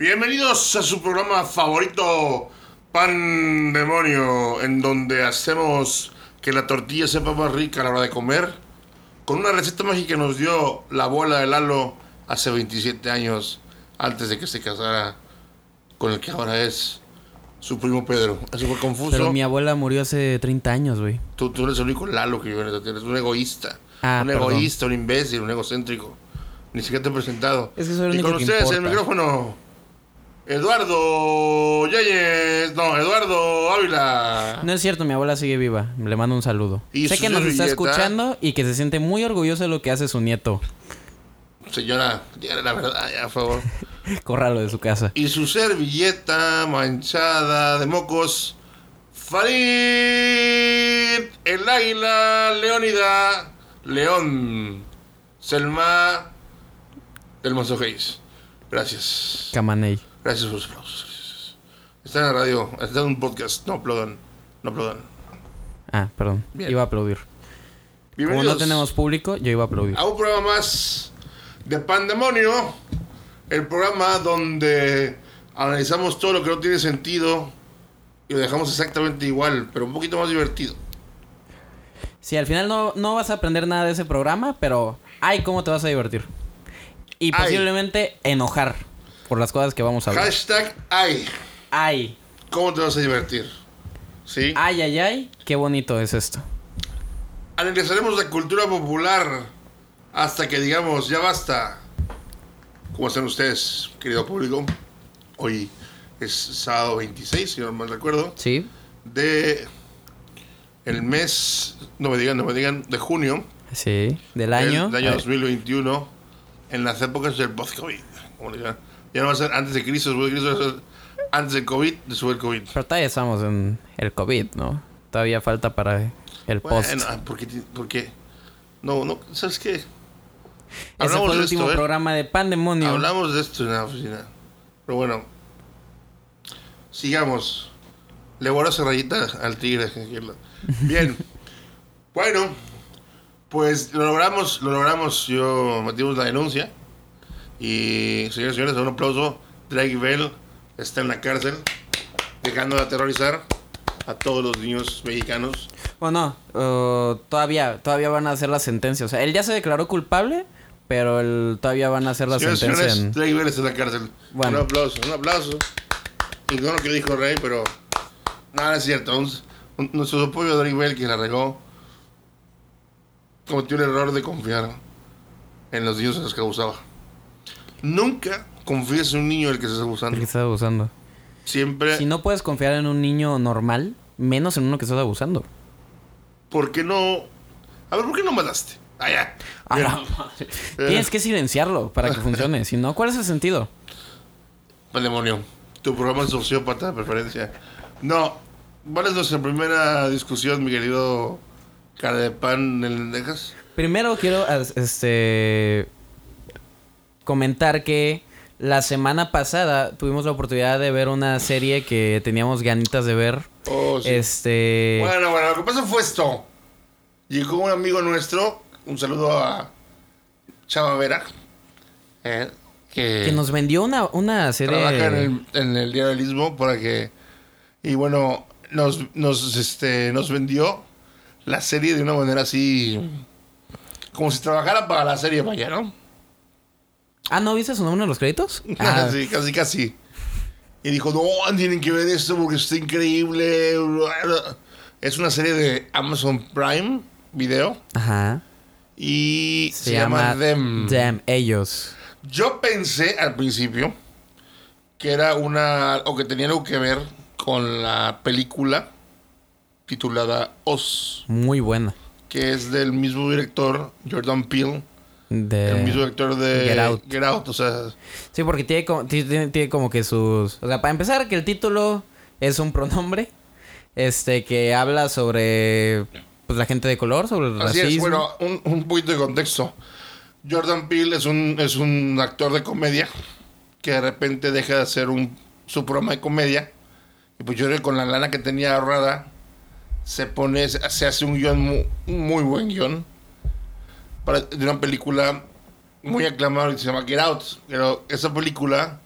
Bienvenidos a su programa favorito, Pan Demonio, en donde hacemos que la tortilla sepa más rica a la hora de comer, con una receta mágica que nos dio la abuela de Lalo hace 27 años, antes de que se casara con el que ahora es su primo Pedro. Eso fue confuso. Pero mi abuela murió hace 30 años, güey. Tú, tú eres el único Lalo que tierra, eres un egoísta. Ah, un perdón. egoísta, un imbécil, un egocéntrico. Ni siquiera te he presentado. Es que soy el y único con que ustedes el importa. micrófono. Eduardo Yáñez. No, Eduardo Ávila. No es cierto, mi abuela sigue viva. Le mando un saludo. ¿Y sé que nos está escuchando y que se siente muy orgulloso de lo que hace su nieto. Señora, dígale la verdad, ya, por favor. Córralo de su casa. Y su servilleta manchada de mocos. Farid, el águila, Leónida, León, Selma, del Monzogeis. Gracias. Camaney. Gracias por los aplausos. Está en la radio, está en un podcast. No aplaudan, no aplaudan. Ah, perdón. Bien. Iba a aplaudir. Como no tenemos público, yo iba a aplaudir. a un programa más de Pandemonio. El programa donde analizamos todo lo que no tiene sentido y lo dejamos exactamente igual, pero un poquito más divertido. Sí, al final no, no vas a aprender nada de ese programa, pero ay, cómo te vas a divertir. Y Ay. posiblemente enojar por las cosas que vamos a hablar. Hashtag ay. Ay, ¿Cómo te vas a divertir? ¿Sí? ay, ay, ay, qué bonito es esto. Analizaremos la cultura popular hasta que digamos, ya basta. ¿Cómo están ustedes, querido público? Hoy es sábado 26, si no mal recuerdo, Sí, de el mes, no me digan, no me digan, de junio sí, del año. del año Ay, 2021, en las épocas del post-COVID. Ya no va a ser antes de Cristo, después de Cristo, va a ser antes del COVID, después del COVID. Pero todavía estamos en el COVID, ¿no? Todavía falta para el post. Bueno, ah, ¿por qué? ti- por qué? No, no, ¿sabes qué? Ese Hablamos fue el de último esto, ¿eh? programa de Pandemonio. Hablamos de esto en la oficina. Pero bueno, sigamos. Le esa rayita al tigre. Bien. bueno, pues lo logramos, lo logramos. Yo metimos la denuncia. Y, señores y señores, un aplauso. Drake Bell está en la cárcel, dejando de aterrorizar a todos los niños mexicanos. Bueno, uh, todavía, todavía van a hacer la sentencia. O sea, él ya se declaró culpable, pero él, todavía van a hacer la Señores sentencia señores, en... Drake Bell está en la cárcel. Bueno. Un aplauso, un aplauso. No lo que dijo Rey, pero. Nada, es cierto. Un- un- nuestro apoyo a Drake Bell, que la regó, cometió el error de confiar en los niños a los que abusaba. Nunca confíes en un niño del que estás el abusando. que está abusando. Siempre. Si no puedes confiar en un niño normal, menos en uno que estás abusando. ¿Por qué no.? A ver, ¿por qué no mataste? Ah, ya. A Bien. la madre. Tienes que silenciarlo para que funcione. Si no, ¿cuál es el sentido? Mal demonio. Tu programa es sociópata de preferencia. No. ¿Cuál es nuestra primera discusión, mi querido cara de pan en lentejas? Primero quiero este comentar que la semana pasada tuvimos la oportunidad de ver una serie que teníamos ganitas de ver. Oh, sí. Este Bueno, bueno, lo que pasó fue esto. Llegó un amigo nuestro, un saludo a Chava Vera, eh, que, que nos vendió una, una serie trabaja en el, en el Diario del Istmo para que... Y bueno, nos, nos, este, nos vendió la serie de una manera así... Como si trabajara para la serie, vaya, ¿no? Ah, ¿no viste su nombre en los créditos? Ah, sí, casi, casi. Y dijo, no, tienen que ver esto porque está increíble. Es una serie de Amazon Prime Video Ajá. y Se, llama, Them. Them, ellos. Yo pensé al principio que era una, o que tenía algo que ver con la película titulada Oz, Muy buena. que es del mismo director, Jordan Peele, De... el mismo director de Get Out. o sea, Sí, porque tiene como, ti- tiene, tiene como que sus... O sea, para empezar, que el título es un pronombre. Este, que habla sobre... Pues la gente de color, sobre el Así racismo. es, bueno, un, un poquito de contexto. Jordan Peele es un, es un actor de comedia que de repente deja de hacer un, su programa de comedia. Y pues yo creo que con la lana que tenía ahorrada, se pone, se hace un guion, mu- un muy, buen guion, para, de una película muy aclamada que se llama Get Out. Pero esa película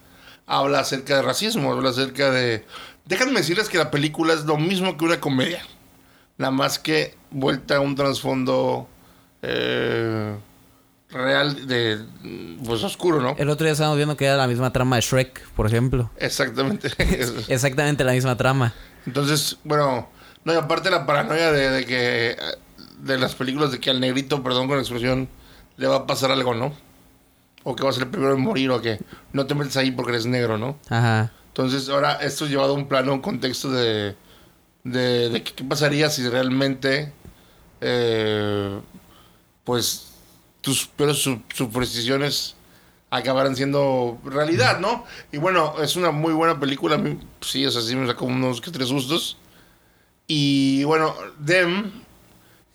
habla acerca de racismo, habla acerca de... Déjenme decirles que la película es lo mismo que una comedia. Nada más que vuelta a un trasfondo eh, real de... Pues oscuro, ¿no? El otro día estábamos viendo que era la misma trama de Shrek, por ejemplo. Exactamente. Exactamente la misma trama. Entonces, bueno, no, y aparte la paranoia de, de que de las películas de que al negrito, perdón con la expresión, le va a pasar algo, ¿no? O que va a ser el primero en morir, o que no te metes ahí porque eres negro, ¿no? Ajá. Entonces, ahora esto es llevado a un plano, un contexto de, de, qué pasaría si realmente, eh, pues, tus peores su- supersticiones acabaran siendo realidad, ¿no? Y bueno, es una muy buena película, sí, o sea, sí me sacó unos que tres sustos. Y bueno, Dem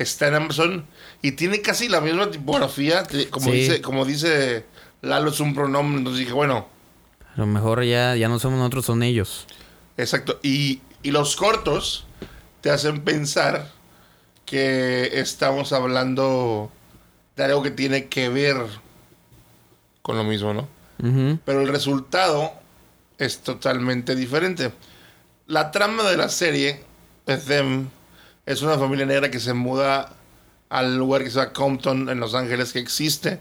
está en Amazon y tiene casi la misma tipografía, como, Sí. dice, como dice Lalo, es un pronombre, entonces dije, bueno, A lo mejor ya, ya no somos nosotros, son ellos. Exacto. Y, y los cortos te hacen pensar que estamos hablando de algo que tiene que ver con lo mismo, ¿no? Pero el resultado es totalmente diferente. La trama de la serie es Them. Es una familia negra que se muda al lugar que se llama Compton en Los Ángeles, que existe.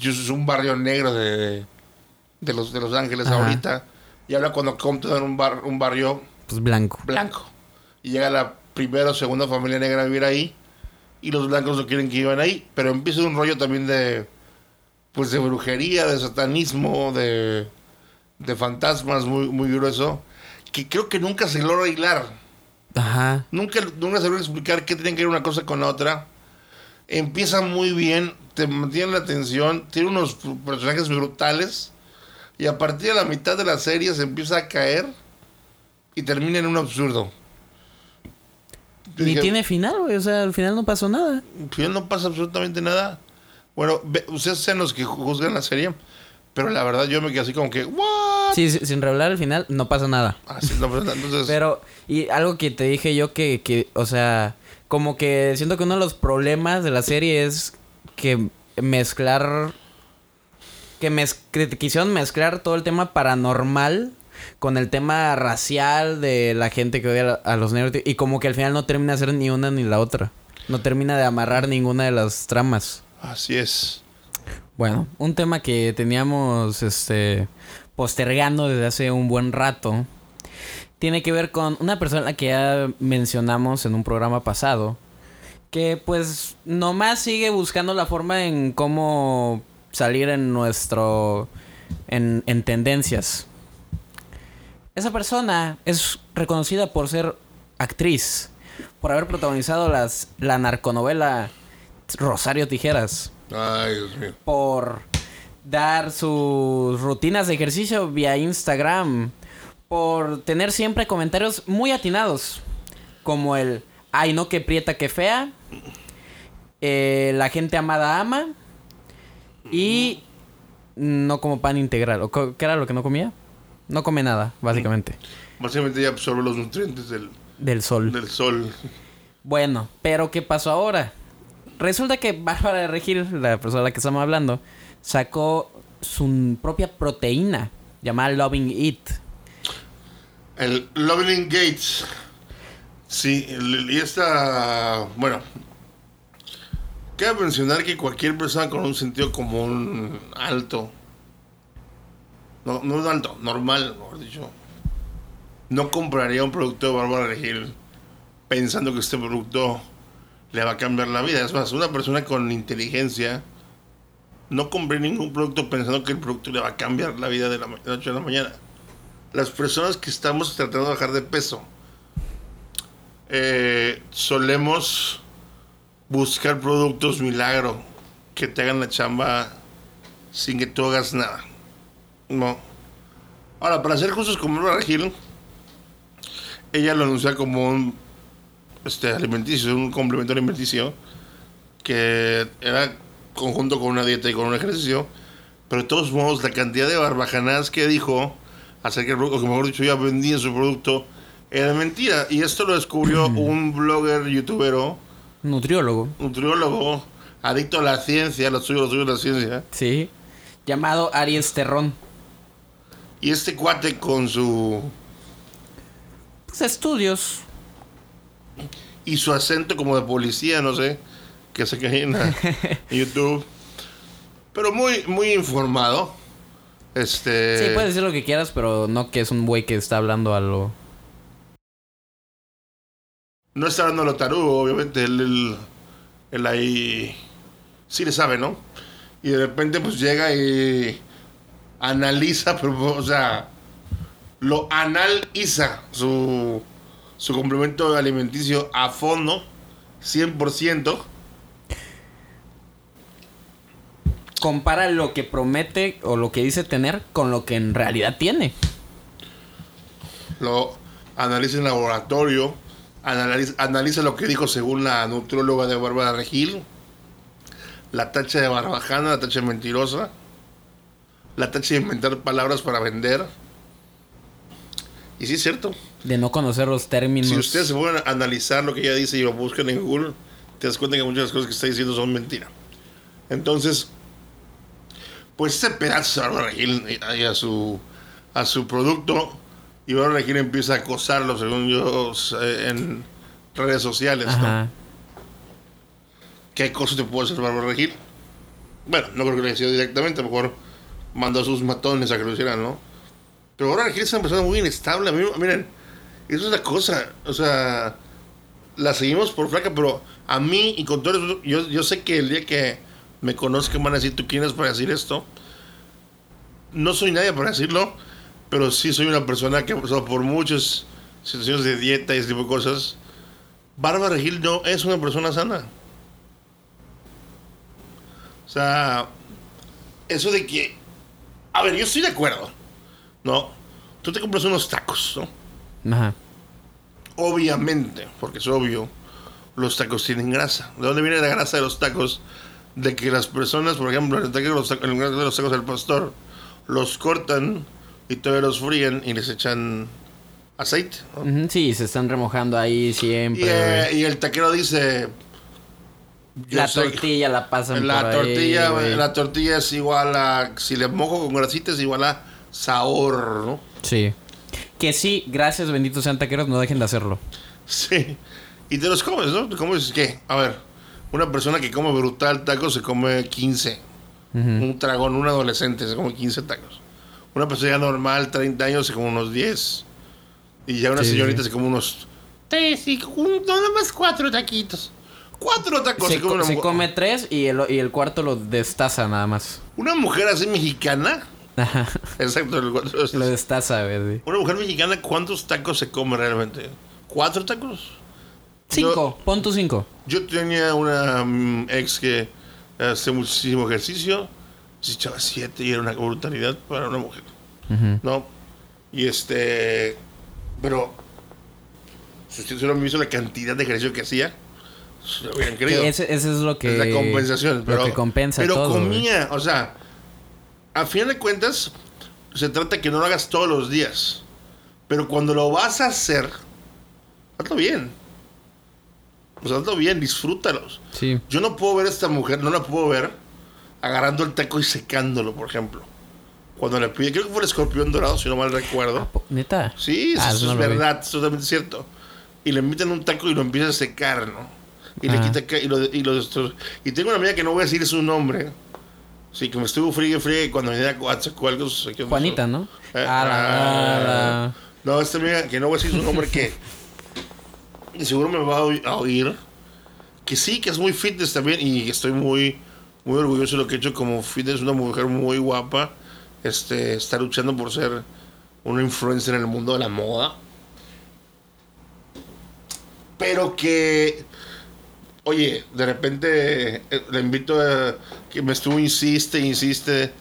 Es un barrio negro de, de, los, de Los Ángeles Ajá. ahorita. Y habla cuando Compton era un, bar, un barrio Pues blanco. blanco. Y llega la primera o segunda familia negra a vivir ahí. Y los blancos no quieren que vivan ahí. Pero empieza un rollo también de. Pues de brujería, de satanismo, de. de fantasmas muy, muy grueso. Que creo que nunca se logra hilar. Ajá. Nunca, nunca explicar qué tiene que ver una cosa con la otra. Empieza muy bien, te mantiene la atención, tiene unos personajes brutales. Y a partir de la mitad de la serie se empieza a caer y termina en un absurdo. Ni dije, tiene final, güey. O sea, al final no pasó nada. "Pues no pasa absolutamente nada. Bueno, ve- ustedes sean los que juzgan la serie, pero la verdad yo me quedé así como que, ¿what? Sí, sin revelar el final, no pasa nada. Así, no, pero entonces, Pero, y algo que te dije yo que, que, o sea, como que siento que uno de los problemas de la serie es que mezclar, que, mez- que quisieron mezclar todo el tema paranormal con el tema racial de la gente que odia a, los negros y como que al final no termina de ser ni una ni la otra. No termina de amarrar ninguna de las tramas. así es. Bueno, un tema que teníamos este postergando desde hace un buen rato tiene que ver con una persona que ya mencionamos en un programa pasado que pues nomás sigue buscando la forma en cómo salir en nuestro en, en tendencias. Esa persona es reconocida por ser actriz, por haber protagonizado las la narconovela Rosario Tijeras Ay, Dios mío. por dar sus rutinas de ejercicio vía Instagram, por tener siempre comentarios muy atinados, como el, ay no, que prieta, que fea, eh, la gente amada ama, y no como pan integral, o ¿qué era lo que no comía? No come nada, básicamente, Básicamente ya absorbe los nutrientes del, del sol. del sol. Bueno, pero ¿qué pasó ahora? Resulta que Bárbara de Regil, la persona de la que estamos hablando, sacó su propia proteína llamada Loving It. El Loveling Gates. Sí, y esta. Bueno. Cabe mencionar que cualquier persona con un sentido común alto. No, no alto, normal, mejor dicho. No compraría un producto de Bárbara Regil pensando que este producto le va a cambiar la vida. Es más, una persona con inteligencia no compré ningún producto pensando que el producto le va a cambiar la vida de la noche a la mañana las personas que estamos tratando de bajar de peso eh, solemos buscar productos milagro que te hagan la chamba sin que tú hagas nada. No. Ahora, para ser justos con Bárbara Gil, ella lo anuncia como un este, alimenticio, un complemento alimenticio que era conjunto con una dieta y con un ejercicio, pero de todos modos la cantidad de barbajanadas que dijo acerca del producto, que mejor dicho ya vendía su producto, era mentira. Y esto lo descubrió un blogger, youtubero, Nutriólogo, nutriólogo, adicto a la ciencia, lo suyo, lo suyo la ciencia. sí. Llamado Aries Terrón. Y este cuate con su... Pues estudios. Y su acento como de policía, no sé, que se cae en, YouTube. Pero muy, muy informado. Este... Sí, puedes decir lo que quieras, pero no que es un güey que está hablando a lo... No está hablando lo tarugo, obviamente. Él, él, él ahí sí le sabe, ¿no? Y de repente pues llega y analiza, pero, o sea, lo analiza su, su complemento alimenticio a fondo, 100%. Compara lo que promete o lo que dice tener con lo que en realidad tiene. Lo analiza en laboratorio, analiza, analiza lo que dijo según la nutrióloga de Bárbara Regil, la tacha de barbajana, la tacha de mentirosa, la tacha de inventar palabras para vender. Y sí es cierto. De no conocer los términos. Si ustedes se a analizar lo que ella dice y lo buscan en Google, te das cuenta que muchas de las cosas que está diciendo son mentira. Entonces, pues ese pedazo de Bárbara Regil eh, a su, a su producto y Bárbara Regil empieza a acosarlo, según yo, eh, en redes sociales. ¿no? ¿Qué cosa te puede hacer Bárbara Regil? Bueno, no creo que lo haya sido directamente, a lo mejor mandó a sus matones a que lo hicieran, ¿no? Pero Bárbara Regil es una persona muy inestable. Mí, miren, eso es la cosa. O sea, la seguimos por flaca, pero a mí y con todo eso, yo, yo sé que el día que me conozcan van a decir, ¿tú quién eres para decir esto? No soy nadie para decirlo, pero sí soy una persona que por muchas situaciones de dieta y ese tipo de cosas. Bárbara Regil no es una persona sana. O sea, eso de que... A ver, yo estoy de acuerdo. ¿No? Tú te compras unos tacos, ¿no? Ajá. Obviamente, porque es obvio, los tacos tienen grasa. ¿De dónde viene la grasa de los tacos? De que las personas, por ejemplo, en el taco de los tacos, en lugar de los tacos del pastor, los cortan y todavía los fríen y les echan aceite. Sí, se están remojando ahí Y, siempre. eh, y el taquero dice... la tortilla la pasan la por tortilla, la tortilla es igual a... Si le mojo con grasita es igual a sabor, ¿no? Sí. Que sí, gracias, benditos sean taqueros, no dejen de hacerlo. Sí. Y te los comes, ¿no? Te comes, ¿qué? A ver, una persona que come brutal tacos se come 15. Ujú. Un dragón, un adolescente se come 15 tacos. Una persona ya normal, 30 años, se come unos 10. Y ya una Sí, señorita sí. se come unos 3, y un, nada más 4 taquitos. 4 tacos Se, se come se come tres y el, y el cuarto lo destaza nada más. Una mujer así mexicana. Ajá. Exacto, lo destaza, güey. Una mujer mexicana, ¿cuántos tacos se come realmente? ¿Cuatro tacos? Cinco, pon tu cinco. Yo tenía una mm, ex que hace muchísimo ejercicio, se echaba siete y era una brutalidad para una mujer, Ujú. ¿no? Y este, pero si ustedes hubieran visto la cantidad de ejercicio que hacía, lo hubieran creído. Que ese, ese es lo que. es la compensación, pero, lo que compensa pero todo. comía, o sea, a fin de cuentas, se trata que no lo hagas todos los días, pero cuando lo vas a hacer, hazlo bien. Pues hazlo bien, disfrútalos. Sí. Yo no puedo ver a esta mujer, no la puedo ver agarrando el taco y secándolo, por ejemplo. Cuando le pide, creo que fue el escorpión dorado, si no mal recuerdo. Po- ¿Neta? Sí, eso, Ah, eso no es vi. verdad, es totalmente cierto. Y le invitan un taco y lo empieza a secar, ¿no? Y le quita y lo, y lo. Y tengo una amiga que no voy a decir su nombre. Sí, que me estuvo friegue, friegue cuando venía a sacó algo. se- ¿qué pasó? Juanita, ¿no? Eh, Ah, ah, No, esta amiga que no voy a decir su nombre que y seguro me va a oír. Que sí, que es muy fitness también y estoy muy muy orgulloso de lo que he hecho como fitness, una mujer muy guapa. Este, está luchando por ser una influencer en el mundo de la moda. Pero que oye, de repente eh, le invito a que me estuvo insiste, insiste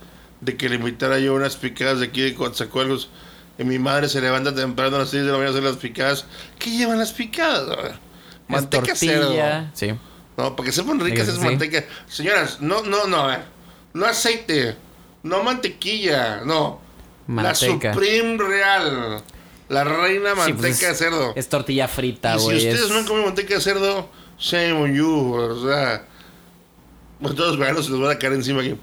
de que le invitara yo unas picadas de aquí de Coatzacoalcos. Y mi madre se levanta temprano a las 6 de la mañana a hacer las picadas. ¿Qué llevan las picadas? Manteca cerdo. Sí. No, para que sepan ricas es sí. manteca. Señoras, no, no, no, a ver. No aceite, no mantequilla, no. Manteca. La Supreme Real. La reina Sí, manteca pues de es- cerdo. Es tortilla frita, Y si güey. ustedes es- no han comido manteca de cerdo, shame on you. O sea, pues todos los veganos se les van a caer encima aquí.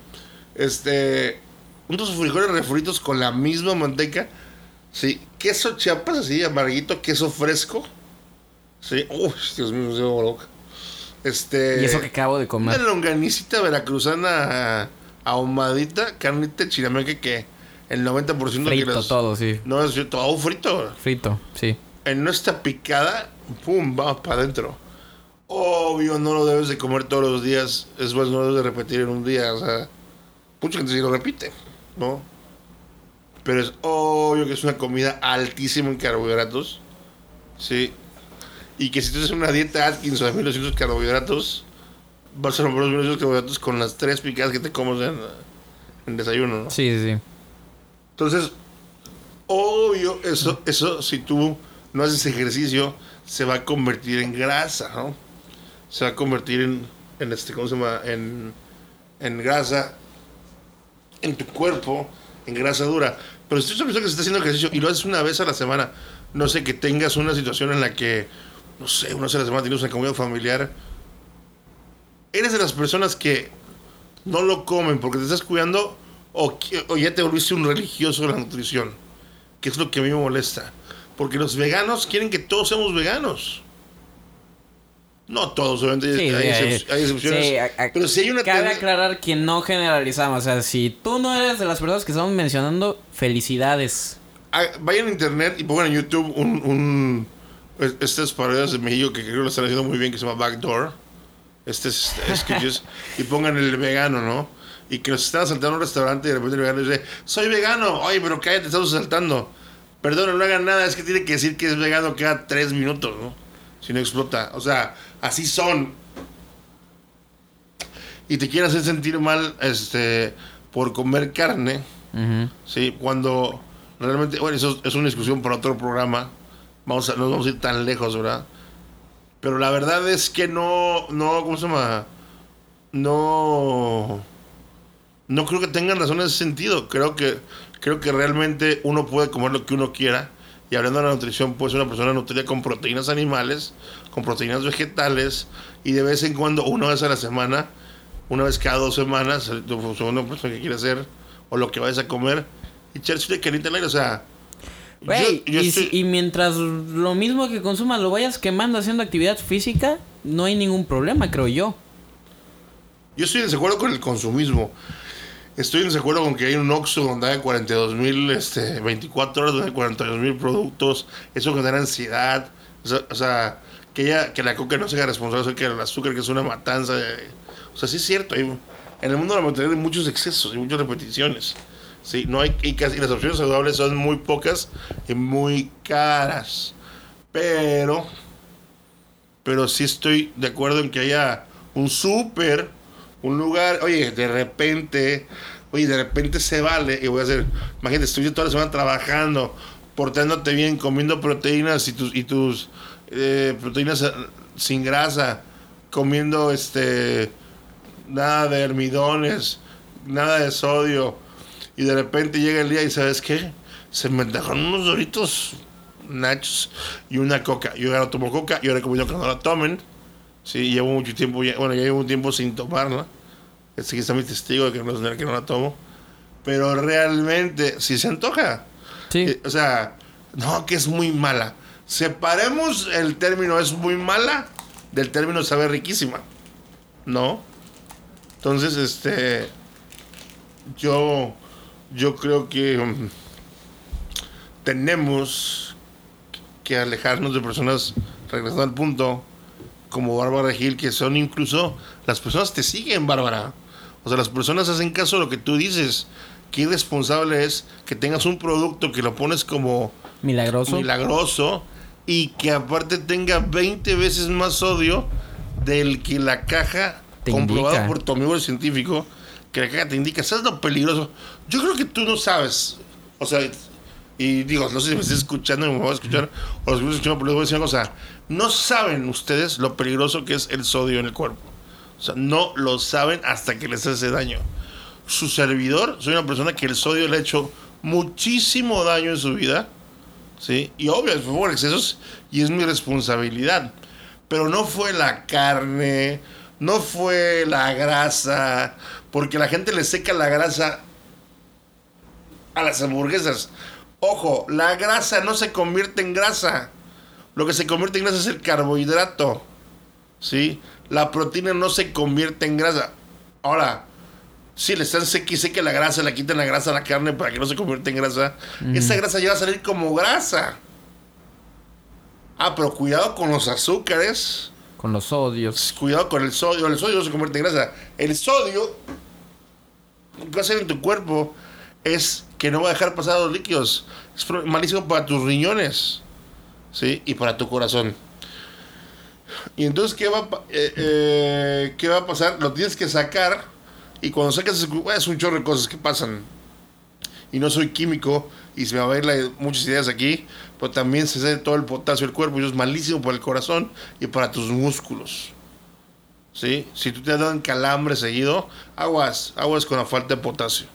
Este, unos frijoles refritos con la misma manteca. Sí, queso chiapas así, amarguito, queso fresco. Sí, uy, Dios mío, me llevo loca. Este. Y eso que acabo de Una comer. longanicita veracruzana ahumadita, carnita chinameque que el 90% que Frito las- todo, sí. No, es cierto, todo frito. Frito, sí. En nuestra picada, pum, vamos para adentro. Obvio, no lo debes de comer todos los días. Es más, no lo debes de repetir en un día. O sea, mucha gente sí lo repite, ¿no? Pero es obvio que es una comida altísima en carbohidratos. Sí. Y que si tú haces una dieta Atkins o de 1200 carbohidratos, vas a romper los 1200 carbohidratos con las tres picadas que te comes en, en desayuno, ¿no? Sí, sí, sí. Entonces, obvio, eso, eso si tú no haces ejercicio, se va a convertir en grasa, ¿no? Se va a convertir en, este, ¿cómo se llama? En, en grasa en tu cuerpo, en grasa dura. Pero si tú eres una persona que se está haciendo ejercicio y lo haces una vez a la semana, no sé, que tengas una situación en la que, no sé, una vez a la semana tienes una comida familiar, eres de las personas que no lo comen porque te estás cuidando o, o ya te volviste un religioso de la nutrición, que es lo que a mí me molesta. Porque los veganos quieren que todos seamos veganos. No todos, obviamente Sí, hay, sí, excep- hay excepciones. sí, a- a- pero si hay una Cabe aclarar que no generalizamos. O sea, si tú no eres de las personas que estamos mencionando, felicidades. Ah, vayan a internet y pongan en YouTube un, un es- estas parodias de México que creo que lo están haciendo muy bien que se llama Backdoor. Este es, sketches, y pongan el vegano, ¿no? Y que nos están asaltando a un restaurante y de repente el vegano dice, soy vegano, oye, pero cállate, estamos asaltando. Perdón, no hagan nada, es que tiene que decir que es vegano cada tres minutos, ¿no? Si no explota. O sea, así son. Y te quieren hacer sentir mal este, por comer carne. Sí, cuando realmente, bueno, eso es una discusión para otro programa. Vamos a, no vamos a ir tan lejos, ¿verdad? Pero la verdad es que no, no, ¿cómo se llama? No, no creo que tengan razón en ese sentido. Creo que, creo que realmente uno puede comer lo que uno quiera. Y hablando de la nutrición, puede ser una persona nutrida con proteínas animales, con proteínas vegetales, y de vez en cuando, una vez a la semana, una vez cada dos semanas, pues, lo que quieras hacer, o lo que vayas a comer, y echarse una carita al aire, o sea... Güey, yo- yo y, estoy- y mientras lo mismo que consumas lo vayas quemando haciendo actividad física, no hay ningún problema, creo yo. Yo estoy en desacuerdo con el consumismo. Estoy en desacuerdo con que hay un Oxxo donde hay 42 mil, este, 24 horas donde hay 42 mil productos. Eso genera ansiedad. O sea, que, ella, que la coca no sea responsable acerca del azúcar, que es una matanza. de- o sea, sí es cierto. en el mundo de la materia hay muchos excesos y muchas repeticiones. Sí, no hay, y las opciones saludables son muy pocas y muy caras. Pero pero sí estoy de acuerdo en que haya un súper, un lugar, oye, de repente, oye, de repente se vale, y voy a hacer, imagínate, estoy toda la semana trabajando, portándote bien, comiendo proteínas y tus, y tus eh, proteínas eh, sin grasa, comiendo este, nada de almidones, nada de sodio, y de repente llega el día y ¿sabes qué? Se me dejaron unos doritos nachos y una coca. Yo ahora tomo coca y ahora he comido que no la tomen. Sí, llevo mucho tiempo, ya- bueno, ya llevo un tiempo sin tomarla. Este que está mi testigo de que no, que no la tomo. Pero realmente, si se antoja. Sí. Eh, O sea, no, que es muy mala. Separemos el término es muy mala del término sabe riquísima. ¿No? Entonces, este. Yo. Yo creo que. mm, tenemos que alejarnos de personas, regresando al punto, como Bárbara Gil, que son incluso. Las personas te siguen, Bárbara. O sea, las personas hacen caso a lo que tú dices. Qué irresponsable es que tengas un producto que lo pones como Milagroso. milagroso y que aparte tenga 20 veces más sodio del que la caja, Te comprobado indica. por tu amigo el científico, que la caja te indica. ¿Sabes lo peligroso? Yo creo que tú no sabes. O sea, y digo, no sé si me estás escuchando me voy a escuchar, o los que me están escuchando, pero les voy a decir una cosa. No saben ustedes lo peligroso que es el sodio en el cuerpo. O sea, no lo saben hasta que les hace daño. Su servidor, soy una persona que el sodio le ha hecho muchísimo daño en su vida. ¿sí? Y obvio, fue por excesos y es mi responsabilidad. Pero no fue la carne, no fue la grasa, porque la gente le seca la grasa a las hamburguesas. Ojo, la grasa no se convierte en grasa. Lo que se convierte en grasa es el carbohidrato. ¿Sí? La proteína no se convierte en grasa. Ahora, si le están seque y la grasa, le quitan la grasa a la carne para que no se convierta en grasa, esa grasa ya va a salir como grasa. Ah, pero cuidado con los azúcares. Con los sodios. Cuidado con el sodio. El sodio no se convierte en grasa. El sodio, lo que va a hacer en tu cuerpo es que no va a dejar pasar los líquidos. Es malísimo para tus riñones. ¿Sí? Y para tu corazón. Y entonces, ¿qué va, eh, eh, ¿qué va a pasar? Lo tienes que sacar. Y cuando sacas, es un chorro de cosas que pasan. Y no soy químico. Y se me va a ir muchas ideas aquí pero también se sale todo el potasio del cuerpo y eso es malísimo para el corazón y para tus músculos. ¿Sí? Si tú te dan calambre seguido, aguas, aguas con la falta de potasio,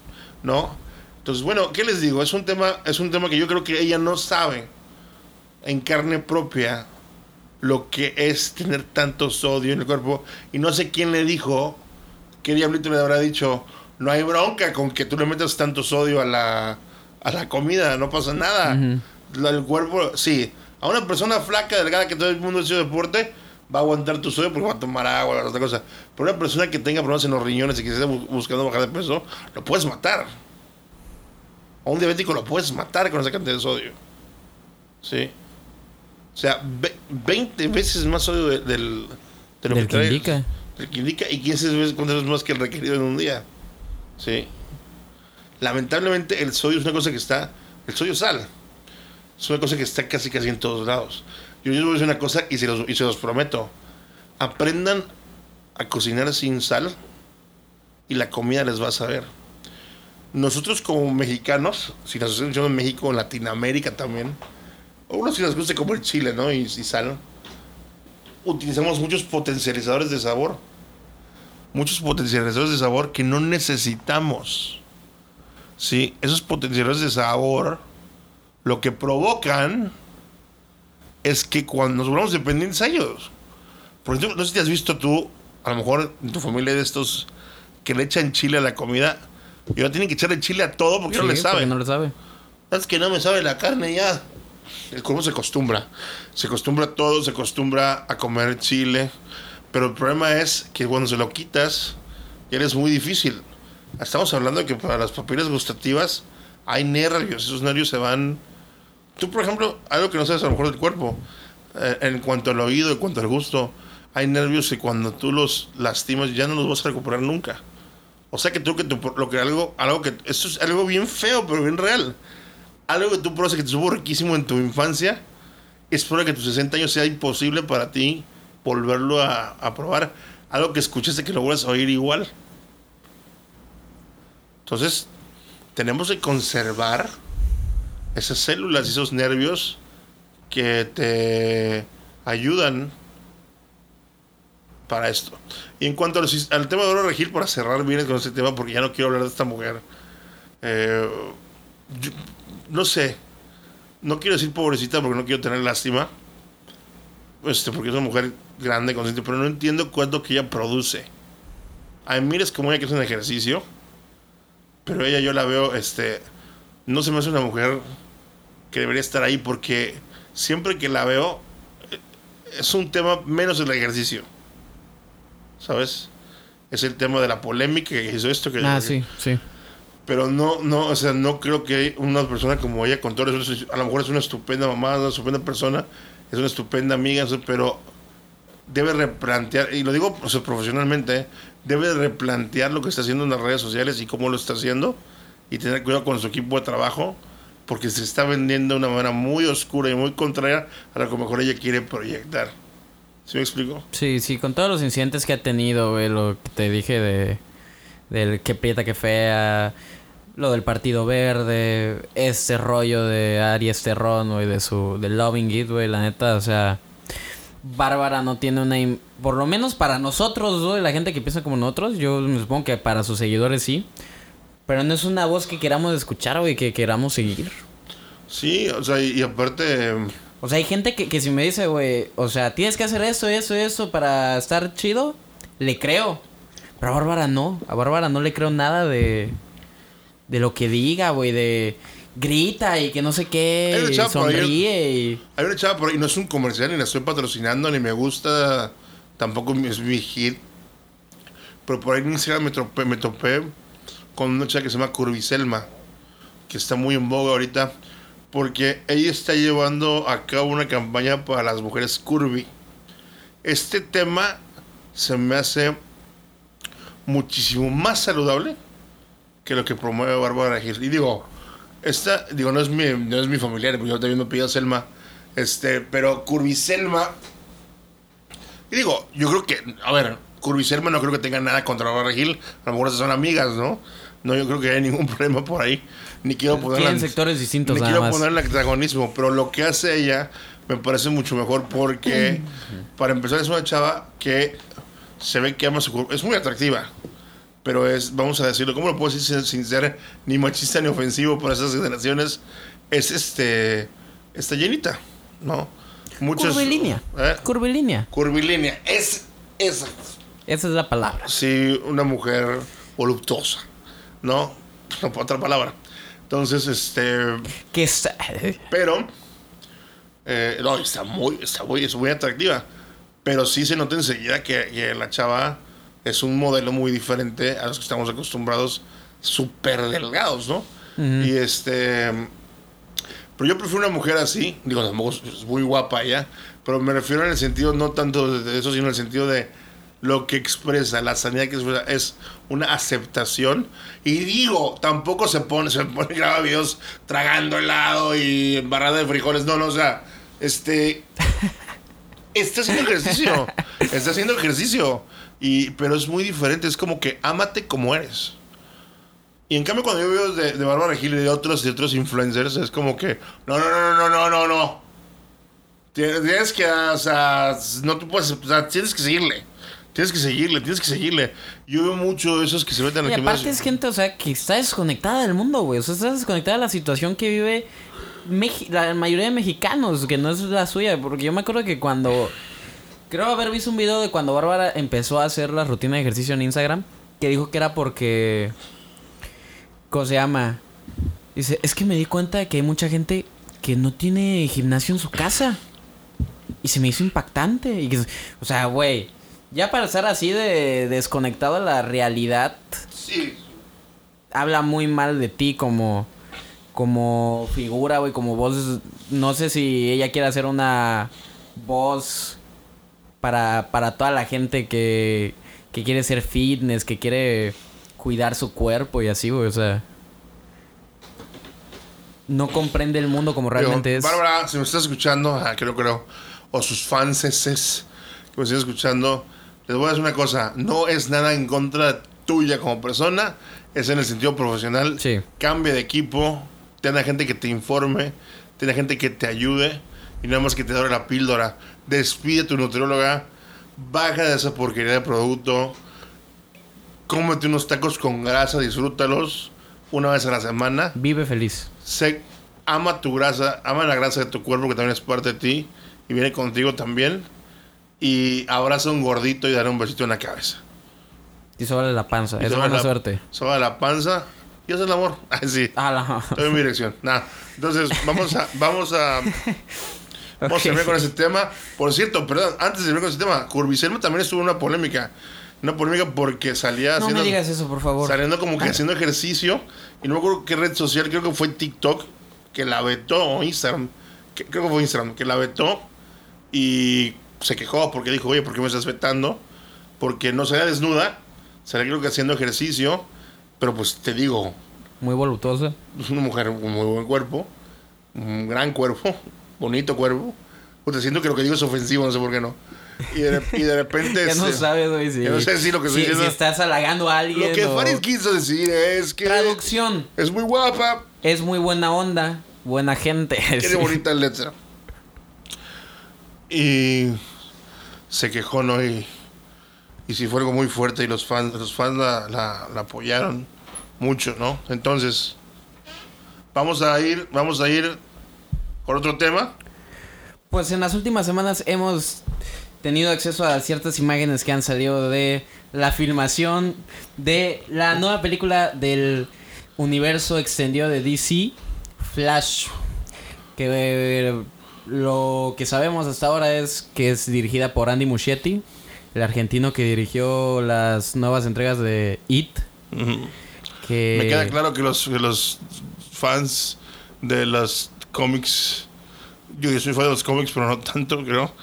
¿no? Entonces, bueno, ¿qué les digo? Es un tema, es un tema que yo creo que ella no sabe en carne propia lo que es tener tanto sodio en el cuerpo y no sé quién le dijo, qué diablito le habrá dicho, no hay bronca con que tú le metas tanto sodio a la, a la comida, no pasa nada el cuerpo, sí. A una persona flaca, delgada, que todo el mundo hace deporte, va a aguantar tu sueño porque va a tomar agua, otra cosa. Pero una persona que tenga problemas en los riñones y que esté buscando bajar de peso, lo puedes matar. A un diabético lo puedes matar con esa cantidad de sodio. ¿Sí? O sea, 20 veces más sodio del, de lo que, indica. Del que indica y 15 veces más que el requerido en un día. ¿Sí? Lamentablemente el sodio es una cosa que está... El sodio sal es una cosa que está casi casi en todos lados. Yo les voy a decir una cosa y se los, y se los prometo. Aprendan a cocinar sin sal y la comida les va a saber. Nosotros como mexicanos, si nos hacemos en México, en Latinoamérica también, o uno si nos gusta como el chile, ¿no? Y, y sal, utilizamos muchos potencializadores de sabor. Muchos potencializadores de sabor que no necesitamos. Sí, esos potencializadores de sabor lo que provocan es que cuando nos volvamos dependientes a ellos. Por ejemplo, no sé si has visto tú, a lo mejor en tu familia de estos que le echan chile a la comida y ahora tienen que echarle chile a todo porque no le sabe. no le sabe. Es que no me sabe la carne ya. El cuerpo se acostumbra. Se acostumbra a todo, se acostumbra a comer chile. Pero el problema es que cuando se lo quitas, ya es muy difícil. Estamos hablando de que para las papilas gustativas hay nervios. Esos nervios se van Tú, por ejemplo, algo que no sabes a lo mejor del cuerpo, eh, en cuanto al oído, en cuanto al gusto, hay nervios y cuando tú los lastimas ya no los vas a recuperar nunca. O sea que tú que lo que algo, algo que esto es algo bien feo, pero bien real. Algo que tú pruebas que te supo riquísimo en tu infancia, es que a tus 60 años sea imposible para ti volverlo a, probar. Algo que escuchaste que lo vuelvas a oír igual. Entonces, tenemos que conservar esas células y esos nervios que te ayudan para esto. Y en cuanto al tema de oro regir, para cerrar bien con este tema, porque ya no quiero hablar de esta mujer, eh, no sé, no quiero decir pobrecita porque no quiero tener lástima, este, porque es una mujer grande, consciente, pero no entiendo cuánto que ella produce. A mí mires como ella que es un ejercicio, pero ella yo la veo, este, no se me hace una mujer que debería estar ahí porque siempre que la veo eh, es un tema menos el ejercicio. ¿Sabes? Es el tema de la polémica que hizo esto. Que, ah, sí, sí. Pero no, no, o sea, no creo que una persona como ella, con todo eso, a lo mejor es una estupenda mamá, una estupenda persona, es una estupenda amiga, pero debe replantear, y lo digo profesionalmente, debe replantear lo que está haciendo en las redes sociales y cómo lo está haciendo y tener cuidado con su equipo de trabajo porque se está vendiendo de una manera muy oscura y muy contraria a lo que mejor ella quiere proyectar. ¿Sí me explico? Sí, sí, con todos los incidentes que ha tenido, lo que te dije de del que prieta, que fea, lo del Partido Verde, este rollo de Aries Terrón, güey, de su, de Loving It, güey, la neta, o sea, Bárbara no tiene una, por lo menos para nosotros, güey, la gente que piensa como nosotros, yo me supongo que para sus seguidores sí, pero no es una voz que queramos escuchar, güey, que queramos seguir. Sí, o sea, y, aparte... O sea, hay gente que, que si me dice, güey, o sea, tienes que hacer eso, eso, eso para estar chido, le creo. Pero a Bárbara no. A Bárbara no le creo nada de... de lo que diga, güey, de grita y que no sé qué, y ahí. sonríe y... Hay una chava por ahí, no es un comercial, ni la estoy patrocinando, ni me gusta, tampoco es mi hit. Pero por ahí en Instagram me topé, me topé con una chava que se llama Curviselma, que está muy en boga ahorita, porque ella está llevando a cabo una campaña para las mujeres curvy. Este tema se me hace muchísimo más saludable que lo que promueve Bárbara Gil. Y digo, esta, digo, no es mi, no es mi familiar, porque yo también me pido Selma. Este, pero Curviselma. Y digo, yo creo que, a ver, Curviselma no creo que tenga nada contra Bárbara Gil. A lo mejor son amigas, ¿no? No, yo creo que hay ningún problema por ahí. Ni quiero ponerla. Tienen sectores distintos Ni nada quiero más. ponerle antagonismo, pero lo que hace ella me parece mucho mejor porque, para empezar, es una chava que se ve que ama su cuerpo. Es muy atractiva, pero es, vamos a decirlo, ¿cómo lo puedo decir sin, sin ser ni machista ni ofensivo para esas generaciones? Es este, está llenita, ¿no? Muchos, Curvilínea. ¿eh? Curvilínea. Curvilínea. Es esa. Esa es la palabra. Sí, una mujer voluptuosa, ¿no? No, otra palabra. Entonces, este, Que está... pero eh, no, está muy, está muy, es muy atractiva. Pero sí se nota enseguida que, que la chava es un modelo muy diferente a los que estamos acostumbrados, súper delgados, ¿no? Y este. Pero yo prefiero una mujer así, digo, tampoco es- es muy guapa ella, pero me refiero en el sentido, no tanto de eso, sino en el sentido de lo que expresa, la sanidad que expresa, es una aceptación. Y digo, tampoco se pone, se pone, graba videos tragando helado y embarrada de frijoles, no, no, o sea, este. Está haciendo ejercicio, está haciendo ejercicio, y, pero es muy diferente, es como que ámate como eres. Y en cambio, cuando yo veo de, de Bárbara Gil y de otros, de otros influencers, es como que, no, no, no, no, no, no, no. Tienes que, o sea, no te puedes, o sea, tienes que seguirle. Tienes que seguirle, tienes que seguirle. Yo veo mucho de esos que se meten Y al aparte gimnasio. es gente, o sea, que está desconectada del mundo, güey. O sea, está desconectada de la situación que vive Meji- la mayoría de mexicanos, que no es la suya. Porque yo me acuerdo que cuando... Creo haber visto un video de cuando Bárbara empezó a hacer la rutina de ejercicio en Instagram. Que dijo que era porque... ¿Cómo se llama? Dice, es que me di cuenta de que hay mucha gente que no tiene gimnasio en su casa. Y se me hizo impactante. Y que, o sea, güey, ya para estar así de desconectado a la realidad, Sí, habla muy mal de ti como como figura, güey, como voz. No sé si ella quiere hacer una voz para, para toda la gente que, que quiere ser fitness, que quiere cuidar su cuerpo y así, güey, o sea. No comprende el mundo como realmente Digo, es. Bárbara, si me estás escuchando, ah, creo, creo, o sus fans que me estén escuchando, les voy a decir una cosa: no es nada en contra tuya como persona, es en el sentido profesional. Sí. Cambia de equipo, ten gente que te informe, ten gente que te ayude y nada más que te dé la píldora. Despide a tu nutrióloga, baja de esa porquería de producto, cómete unos tacos con grasa, disfrútalos una vez a la semana Vive feliz. sé, ama tu grasa, ama la grasa de tu cuerpo que también es parte de ti y viene contigo también. Y abraza a un gordito y dale un besito en la cabeza. Y sobre la panza. Y Es buena la- suerte. Sobre la panza y hace el amor. Ay, sí. Ah, la... Estoy en mi dirección. Nada. Entonces, vamos a, vamos a, vamos a terminar con ese tema. Por cierto, perdón, antes de terminar con ese tema, Curviselma también estuvo en una polémica. Una polémica porque salía No haciendo, me digas eso, por favor. saliendo como que haciendo ejercicio. Y no me acuerdo qué red social, creo que fue TikTok, que la vetó, o Instagram. que- creo que fue Instagram, que la vetó. Y se quejó porque dijo, oye, ¿por qué me estás vetando? Porque no salía desnuda, salía creo que haciendo ejercicio. Pero pues te digo, Muy voluptuosa. es una mujer con muy buen cuerpo, un gran cuerpo, bonito cuerpo. Pues siento que lo que digo es ofensivo, no sé por qué no. Y de, y de repente... Ya no este, sabes, güey, si... ya no sé si lo que estoy si, diciendo- si estás halagando a alguien Lo que o- Faris quiso decir es que Traducción. es muy guapa, Es muy buena onda. Buena gente. tiene Sí. bonita letra. Y se quejó, ¿no? Y, y sí fue algo muy fuerte y los fans, los fans la, la- la apoyaron mucho, ¿no? Entonces, vamos a ir, vamos a ir con otro tema. Pues en las últimas semanas hemos tenido acceso a ciertas imágenes que han salido de la filmación de la nueva película del universo extendido de DC, Flash, que eh, lo que sabemos hasta ahora es que es dirigida por Andy Muschietti, el argentino que dirigió las nuevas entregas de It. Que... Me queda claro que los, que los fans de los cómics, yo, yo soy fan de los cómics, pero no tanto, creo,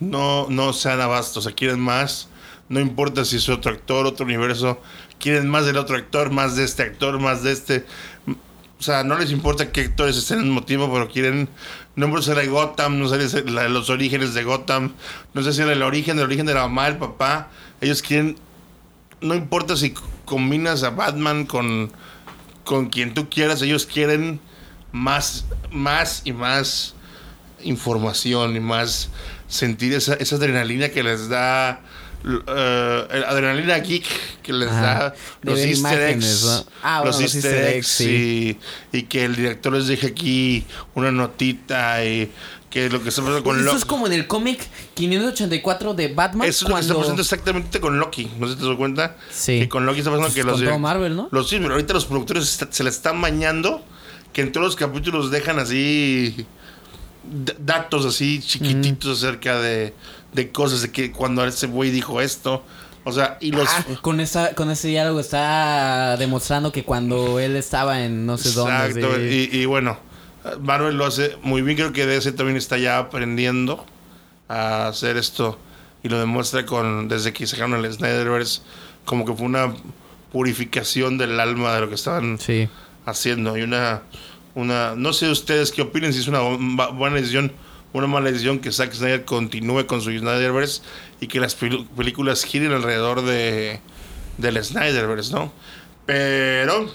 no, no sean abastos, o sea, quieren más. No importa si es otro actor, otro universo, quieren más del otro actor, más de este actor, más de este. O sea, no les importa qué actores estén en el motivo, pero quieren. No sé de Gotham, no sé los orígenes de Gotham, no sé si era el origen, el origen de la mamá, el papá. Ellos quieren. No importa si combinas a Batman con, con quien tú quieras, ellos quieren más, más y más información y más sentir esa, esa adrenalina que les da. eh, adrenalina geek que les Ajá. da los easter eggs, ¿no? Ah, los bueno, los easter easter eggs eggs, sí. y, y que el director les deje aquí una notita y que lo que está pasando con Eso Loki es como en el cómic 584 de Batman. eso es lo que está cuando... pasando exactamente con Loki no sé si te das cuenta Sí. que con Loki está pasando que los Con todo direct- Marvel, ¿no? los sí pero ahorita los productores está- se le están bañando que en todos los capítulos dejan así datos así chiquititos acerca de, de cosas de que cuando ese güey dijo esto o sea y los Ah, con, esa, con ese diálogo está demostrando que cuando él estaba en no sé dónde. Exacto, sí. y, y bueno, Marvel lo hace muy bien. Creo que DC también está ya aprendiendo a hacer esto y lo demuestra con desde que sacaron el Snyderverse, como que fue una purificación del alma de lo que estaban Sí. haciendo y una, una no sé ustedes qué opinen si es una bu- buena decisión una mala decisión que Zack Snyder continúe con su Snyderverse y que las películas giren alrededor de del Snyderverse, ¿no? Pero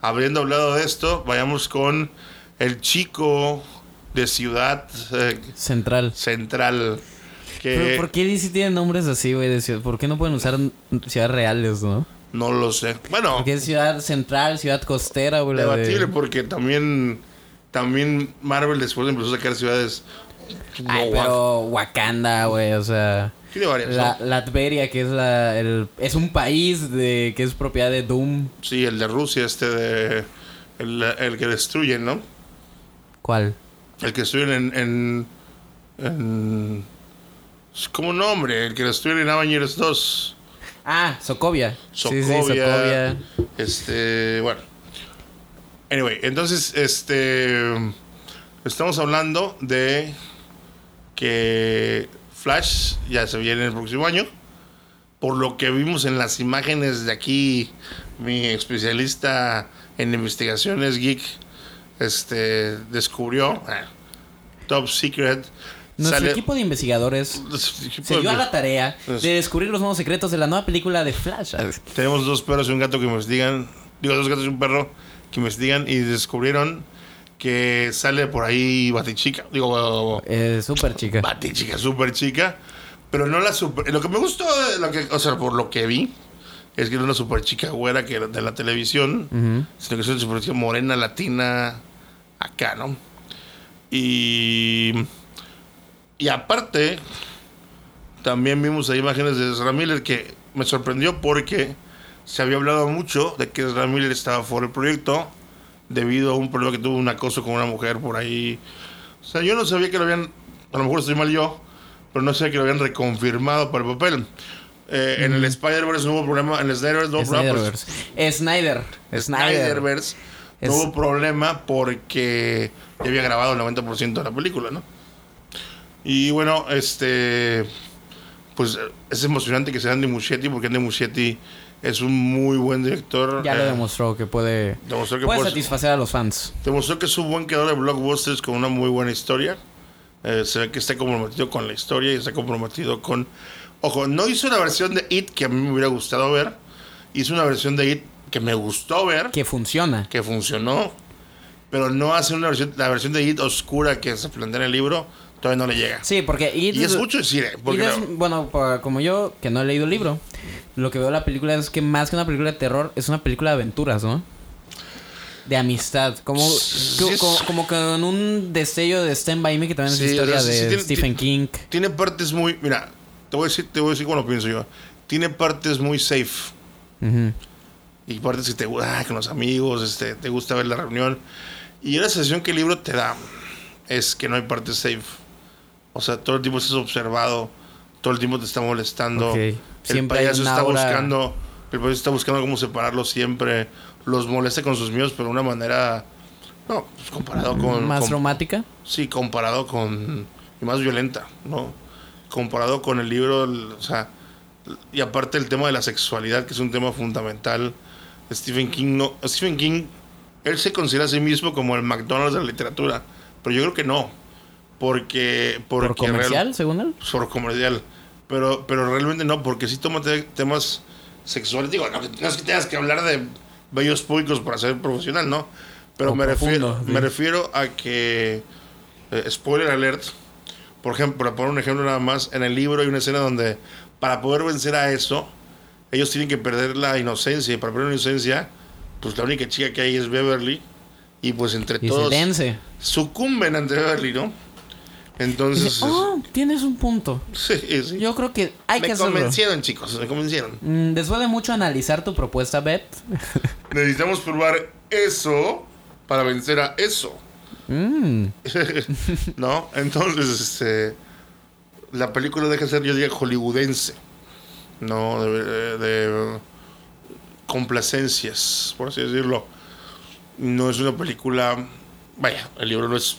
habiendo hablado de esto, vayamos con el chico de Ciudad eh, Central. Central que Pero ¿por qué DC tiene nombres así, güey? ¿Por qué no pueden usar ciudades reales, no? no lo sé. Bueno, Porque es ciudad central, ciudad costera, güey. de- debatible porque también también Marvel después empezó a sacar ciudades Ay, no, pero Wakanda, güey, o sea... Tiene varias, La, ¿no? Latveria, que es la... El, es un país de que es propiedad de Doom. Sí, el de Rusia, este de. El, el que destruyen, ¿no? ¿Cuál? El que destruyen en. en, en ¿Cómo un nombre? El que destruyen en Avengers 2. Ah, Sokovia. Sokovia. Sí, sí, Sokovia. Este. Bueno. Anyway, entonces, este. Estamos hablando de que Flash ya se viene el próximo año. Por lo que vimos en las imágenes de aquí, mi especialista en investigaciones geek este, descubrió eh, Top Secret. Nuestro sale- equipo de investigadores se dio a la tarea de descubrir los nuevos secretos de la nueva película de Flash. Tenemos dos perros y un gato que investigan. Digo, dos gatos y un perro que investigan y descubrieron que sale por ahí Batichica. Digo, Es súper chica. Batichica, súper chica. Pero no la super. Lo que me gustó, de lo que, o sea, por lo que vi, es que es una super chica güera que de la televisión, sino que es una super chica morena, latina, acá, ¿no? Y. Y aparte, también vimos ahí imágenes de Ezra Miller que me sorprendió porque se había hablado mucho de que Ezra Miller estaba fuera del proyecto debido a un problema que tuvo un acoso con una mujer por ahí. O sea, yo no sabía que lo habían, a lo mejor estoy mal yo, pero no sabía que lo habían reconfirmado para el papel. Eh, En el Spider-Verse no hubo problema, en el Snyderverse no hubo problema. pues. Snyder. Snyderverse Es- no hubo problema porque ya había grabado el 90% de la película, ¿no? Y bueno, este. Pues es emocionante que sea Andy Muschietti porque Andy Muschietti es un muy buen director. Ya lo Eh, demostró que puede, demostró que puede puede- satisfacer a los fans. Demostró que es un buen creador de blockbusters con una muy buena historia. Eh, se ve que está comprometido con la historia y está comprometido con... Ojo, no hizo una versión de It que a mí me hubiera gustado ver. Hizo una versión de It que me gustó ver, Que funciona. que funcionó. Pero no hace una versión... La versión de It oscura que se plantea en el libro todavía no le llega. Sí, porque It Y es mucho decir, es- no- bueno, como yo, que no he leído el libro, lo que veo de la película es que más que una película de terror, es una película de aventuras, ¿no? De amistad. Como, Sí, es- como, como con un destello de Stand By Me, que también Sí, es historia o sea, sí, de tiene- Stephen King. Tiene partes muy... Mira, te voy a decir, te voy a decir cómo lo pienso yo. Tiene partes muy safe. Y partes que te gusta con los amigos, este, te gusta ver la reunión. Y la sensación que el libro te da es que no hay parte safe. O sea, todo el tiempo estás observado, todo el tiempo te está molestando. Ok. El Siempre payaso está buscando, el payaso está buscando cómo separarlos siempre. Los molesta con sus miedos, pero de una manera, no, pues comparado con, Más con- romántica. Sí, comparado con. Y más violenta, ¿no? Comparado con el libro, el- o sea. Y aparte el tema de la sexualidad, que es un tema fundamental. Stephen King no. Stephen King, él se considera a sí mismo como el McDonald's de la literatura. Pero yo creo que no. Porque. porque ¿Por comercial, real- según él? por comercial. Pero, pero realmente no, porque sí toma te- temas sexuales. Digo, no, no es que tengas que hablar de bellos públicos para ser profesional, ¿no? Pero O me refiero, profundo, sí. me refiero a que. eh, spoiler alert. Por ejemplo, para poner un ejemplo nada más, en el libro hay una escena donde para poder vencer a eso, ellos tienen que perder la inocencia. Y para perder la inocencia, pues la única chica que hay es Beverly. Y pues entre Y todos sucumben ante Beverly, ¿no? Entonces. Oh, tienes un punto. Sí, sí. Yo creo que hay me que hacerlo. convencieron, chicos, me convencieron. Mm, Después de mucho analizar tu propuesta, Beth. Necesitamos probar eso para vencer a eso. mm, ¿No? Entonces, este. La película deja de ser, yo diría, hollywoodense. No, de, de complacencias, por así decirlo. No es una película. Vaya, el libro no es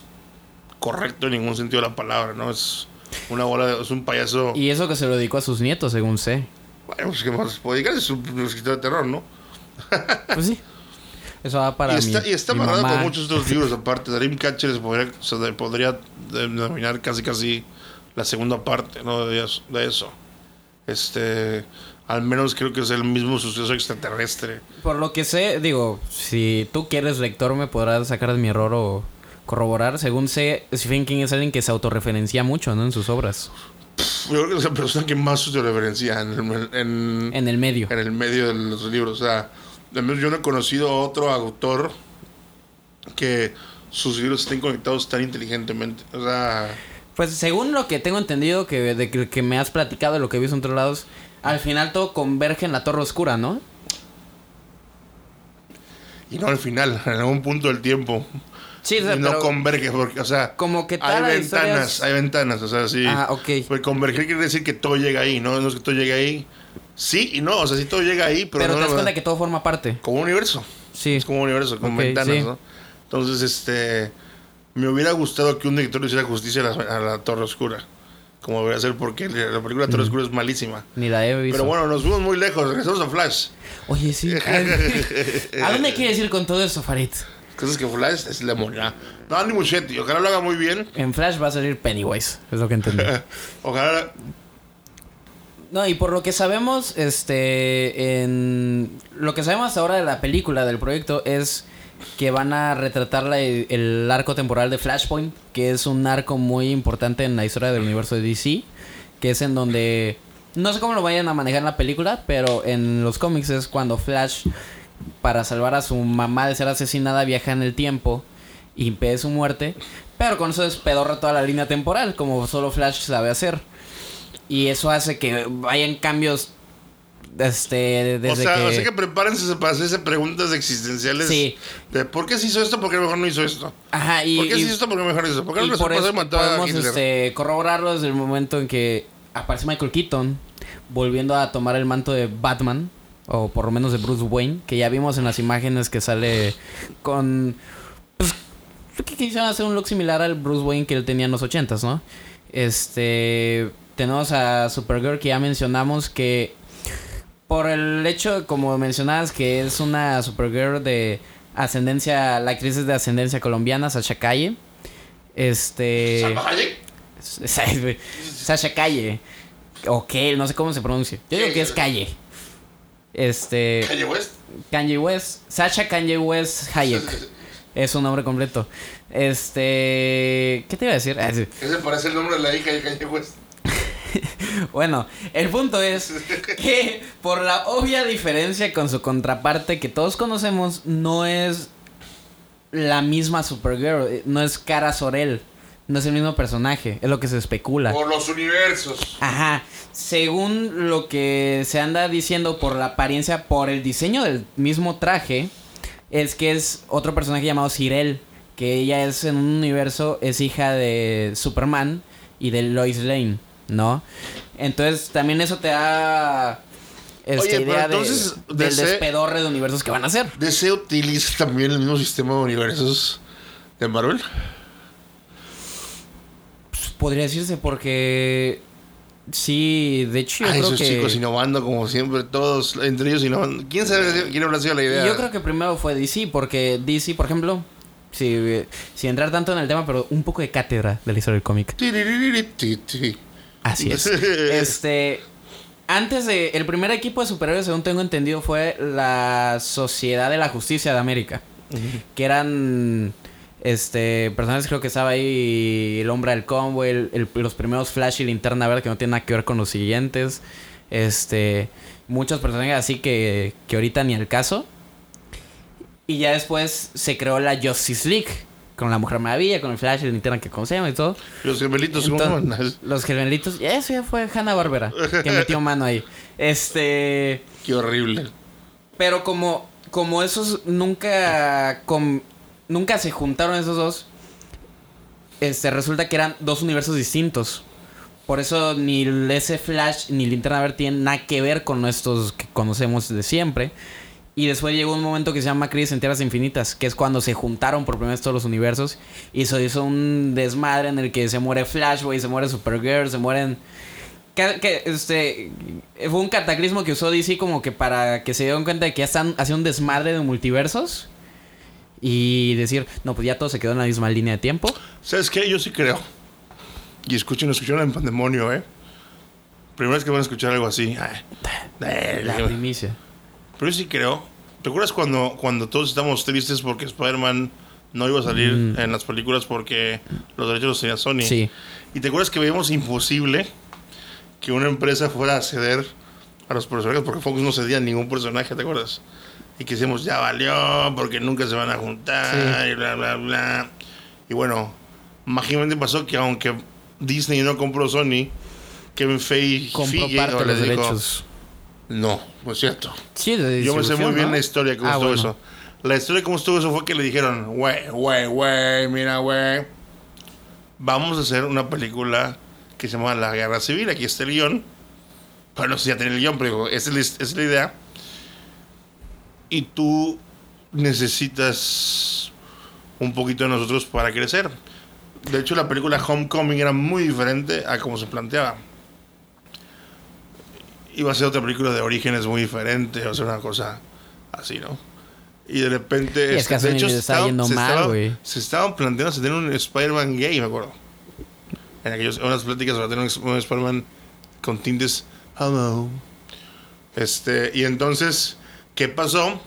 correcto en ningún sentido de la palabra, ¿no? Es una bola de. Es un payaso. y eso que se lo dedicó a sus nietos, según sé. Bueno, pues, ¿qué más puedo dedicar? Es un, un escritor de terror, ¿no? Pues sí. Eso va para y está, y está mi con muchos otros libros aparte. Dreamcatcher se podría, se de- podría denominar casi casi la segunda parte ¿no? de, de eso. Este, al menos creo que es el mismo suceso extraterrestre. Por lo que sé, digo, si tú quieres lector me podrás sacar de mi error o corroborar. Según sé, Stephen King es alguien que se autorreferencia mucho, ¿no? En sus obras. Yo creo que es la persona que más se referencia en, el- en, En el medio. en el medio de los libros. O sea, al menos yo no he conocido a otro autor que sus libros estén conectados tan inteligentemente. O sea, Pues según lo que tengo entendido que, de que, que me has platicado de lo que he visto en otros lados, al final todo converge en la Torre Oscura, ¿no? y no al final, en algún punto del tiempo. Sí, o sea, no converge, porque, o sea, como que hay ventanas, hay ventanas, o sea, sí. Ah, ok. Pues converger quiere decir que todo llega ahí, ¿no? No es que todo llega ahí. Sí y no, o sea, sí todo llega ahí, pero, Pero, no te das cuenta que todo forma parte. como un universo. Sí. Es como un universo, con ventanas, sí. ¿no? Entonces, este. Me hubiera gustado que un director le hiciera justicia a la, a la Torre Oscura. Como debería ser, porque la película Torre Oscura es malísima. Ni la he visto. Pero bueno, nos fuimos muy lejos. Regresamos a Flash. Oye, sí. ¿A dónde quieres ir con todo eso, Farid? Cosas que Flash es la moneda. No, Andy Muschietti. Ojalá lo haga muy bien. En Flash va a salir Pennywise, es lo que entendí. Ojalá. No, y por lo que sabemos, este, en lo que sabemos hasta ahora de la película, del proyecto, es que van a retratar la- el arco temporal de Flashpoint, que es un arco muy importante en la historia del universo de DC, que es en donde, no sé cómo lo vayan a manejar en la película, pero en los cómics es cuando Flash, para salvar a su mamá de ser asesinada, viaja en el tiempo y impide su muerte, pero con eso despedorra toda la línea temporal, como solo Flash sabe hacer. Y eso hace que vayan cambios este desde o, sea, que, o sea que prepárense para hacerse preguntas existenciales. Sí. De por qué se hizo esto, por qué mejor no hizo esto. Ajá, y, ¿Por qué y- se hizo esto, por qué mejor hizo? ¿Por qué no por eso mató a podemos Hitler? este, corroborarlo desde el momento en que aparece Michael Keaton volviendo a tomar el manto de Batman o por lo menos de Bruce Wayne que ya vimos en las imágenes que sale con pues, que quisieron hacer un look similar al Bruce Wayne que él tenía en los ochentas, ¿no? Este tenemos a Supergirl que ya mencionamos que por el hecho, como mencionabas, que es una Supergirl de ascendencia, la actriz es de ascendencia colombiana, Sasha Calle. Este. Salma Hayek. Sa- Sasha Calle. O no sé cómo se pronuncia. Yo digo que es Calle. Este. Kanye West. Kanye West. Sasha Kanye West Hayek. Es su nombre completo. Este. ¿Qué te iba a decir? Ah, sí. Ese parece el nombre de la hija de Kanye West. Bueno, el punto es que por la obvia diferencia con su contraparte que todos conocemos, no es la misma Supergirl, eh, no es Cara Sorel. No es el mismo personaje, es lo que se especula. Por los universos. Ajá. Según lo que se anda diciendo por la apariencia, por el diseño del mismo traje, es que es otro personaje llamado Cirel, que ella es en un universo, es hija de Superman y de Lois Lane, ¿no? Entonces también eso te da esta Oye, idea de- del DC despedorre de universos que van a hacer. DC utiliza también el mismo sistema de universos de Marvel. Pues, podría decirse porque sí, de hecho yo Ay, creo esos que chicos innovando como siempre, todos, entre ellos innovando. ¿Quién sabe quién habrá sido la idea? Yo creo que primero fue DC, porque DC, por ejemplo, si, sin entrar tanto en el tema, pero un poco de cátedra de la historia del cómic. Así es. este. Antes de. El primer equipo de superhéroes, según tengo entendido, fue la Sociedad de la Justicia de América. Que eran. Este. Personajes, creo que estaba ahí. El hombre del combo, el- el- los primeros Flash y Linterna Verde, que no tienen nada que ver con los siguientes. Este. Muchos personajes así que. Que ahorita ni al caso. Y ya después se creó la Justice League. Con la Mujer Maravilla, con el Flash y Linterna que conocemos y todo. Los gemelitos, ¿cómo Entonces? Los gemelitos, eso ya fue Hanna Barbera que metió mano ahí. Este, Qué horrible. pero como como esos nunca com- nunca se juntaron esos dos, este resulta que eran dos universos distintos. Por eso ni el- ese Flash ni Linterna Verde tienen nada que ver con estos que conocemos de siempre. Y después llegó un momento que se llama Crisis en Tierras Infinitas, que es cuando se juntaron por primera vez todos los universos. Y se hizo un desmadre en el que se muere Flash, güey, se muere Supergirl, se mueren... Que, que, este, fue un cataclismo que usó DC como que para que se dieran cuenta de que ya están haciendo un desmadre de multiversos. Y decir, no, pues ya todo se quedó en la misma línea de tiempo. ¿Sabes qué? Yo sí creo. Y escuchen, escucharon en pandemonio, ¿eh? Primera vez que van a escuchar algo así. Ay, eh, La primicia. Pero yo sí creo. ¿Te acuerdas cuando, cuando todos estábamos tristes porque Spider-Man no iba a salir Mm. en las películas porque los derechos los tenía Sony? Sí. ¿Y te acuerdas que veíamos imposible que una empresa fuera a ceder a los personajes porque Fox no cedía a ningún personaje, ¿te acuerdas? Y que decíamos, ya valió, porque nunca se van a juntar, Sí. y bla, bla, bla. Y bueno, mágicamente pasó que aunque Disney no compró Sony, Kevin Feige Compró parte de los dijo, derechos. No, no es cierto. Sí, de Yo me sé muy bien ¿no? la historia cómo Ah, estuvo bueno. eso. La historia cómo estuvo eso fue que le dijeron, güey, güey, güey, mira, güey, vamos a hacer una película que se llama La Guerra Civil. Aquí está el guion. Pero no sé si ya tiene el guion, pero digo, esa es, es la idea. Y tú necesitas un poquito de nosotros para crecer. De hecho, la película Homecoming era muy diferente a como se planteaba. Iba a ser otra película de orígenes muy diferente, iba a ser una cosa así, ¿no? Y de repente... Y es que a de Sony le está yendo se mal, estaba- güey. Se estaban planteando hacer un Spider-Man gay, me acuerdo. En aquellas unas pláticas para tener un, un Spider-Man con tintes hello. Este, y entonces, ¿qué pasó?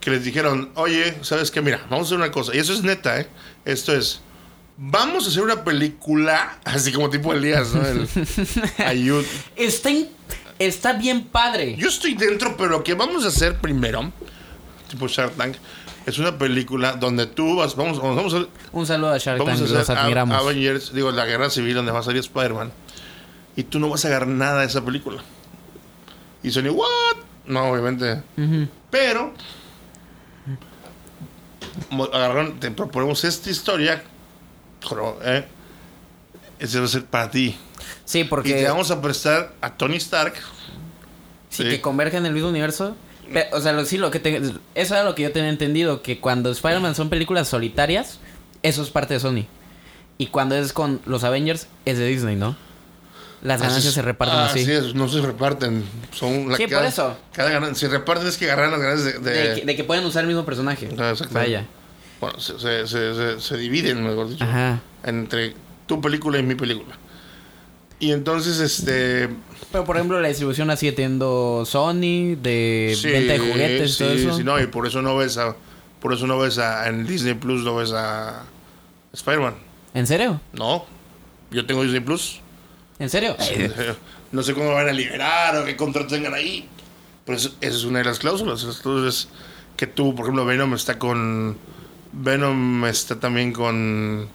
Que les dijeron, oye, ¿sabes qué? Mira, vamos a hacer una cosa. Y eso es neta, ¿eh? Esto es, vamos a hacer una película, así como tipo Elías, ¿no? El, ayud. Está, está bien padre. Yo estoy dentro, pero lo que vamos a hacer primero, tipo Shark Tank, es una película donde tú vas, vamos, vamos a Un saludo a Shark Vamos Tank, a hacer admiramos. Avengers, digo, la guerra civil donde va a salir Spider-Man. Y tú no vas a agarrar nada de esa película. Y Sony, ¿what? No, obviamente. Pero. Agarraron, te proponemos esta historia. Pero, ¿eh? Ese va a ser para ti. Sí, Y porque te vamos a prestar a Tony Stark. sí, sí. que convergen en el mismo universo. O sea, lo, sí, lo que te- eso era lo que yo tenía entendido, que cuando Spider-Man son películas solitarias, eso es parte de Sony. Y cuando es con los Avengers, es de Disney, ¿no? Las ganancias Así- se reparten ah, así. sí, es, no se reparten. Son la, Sí, por eso. Cada ganancia, si reparten es que agarran las ganancias de. de- De, que, de que pueden usar el mismo personaje. Ah. Vaya. Bueno, se, se, se, se- se dividen, mejor dicho. Ajá. entre tu película y mi película. Y entonces, este. Pero por ejemplo, la distribución sigue teniendo Sony, de sí, venta de juguetes y todo sí, eso. sí, no, y por eso no ves a. Por eso no ves a. En Disney Plus no ves a. Spider-Man. ¿En serio? No. Yo tengo Disney Plus. ¿En serio? No sé cómo van a liberar o qué contrato tengan ahí. Pero eso- esa es una de las cláusulas. Entonces, que tú, por ejemplo, Venom está con. Venom está también con.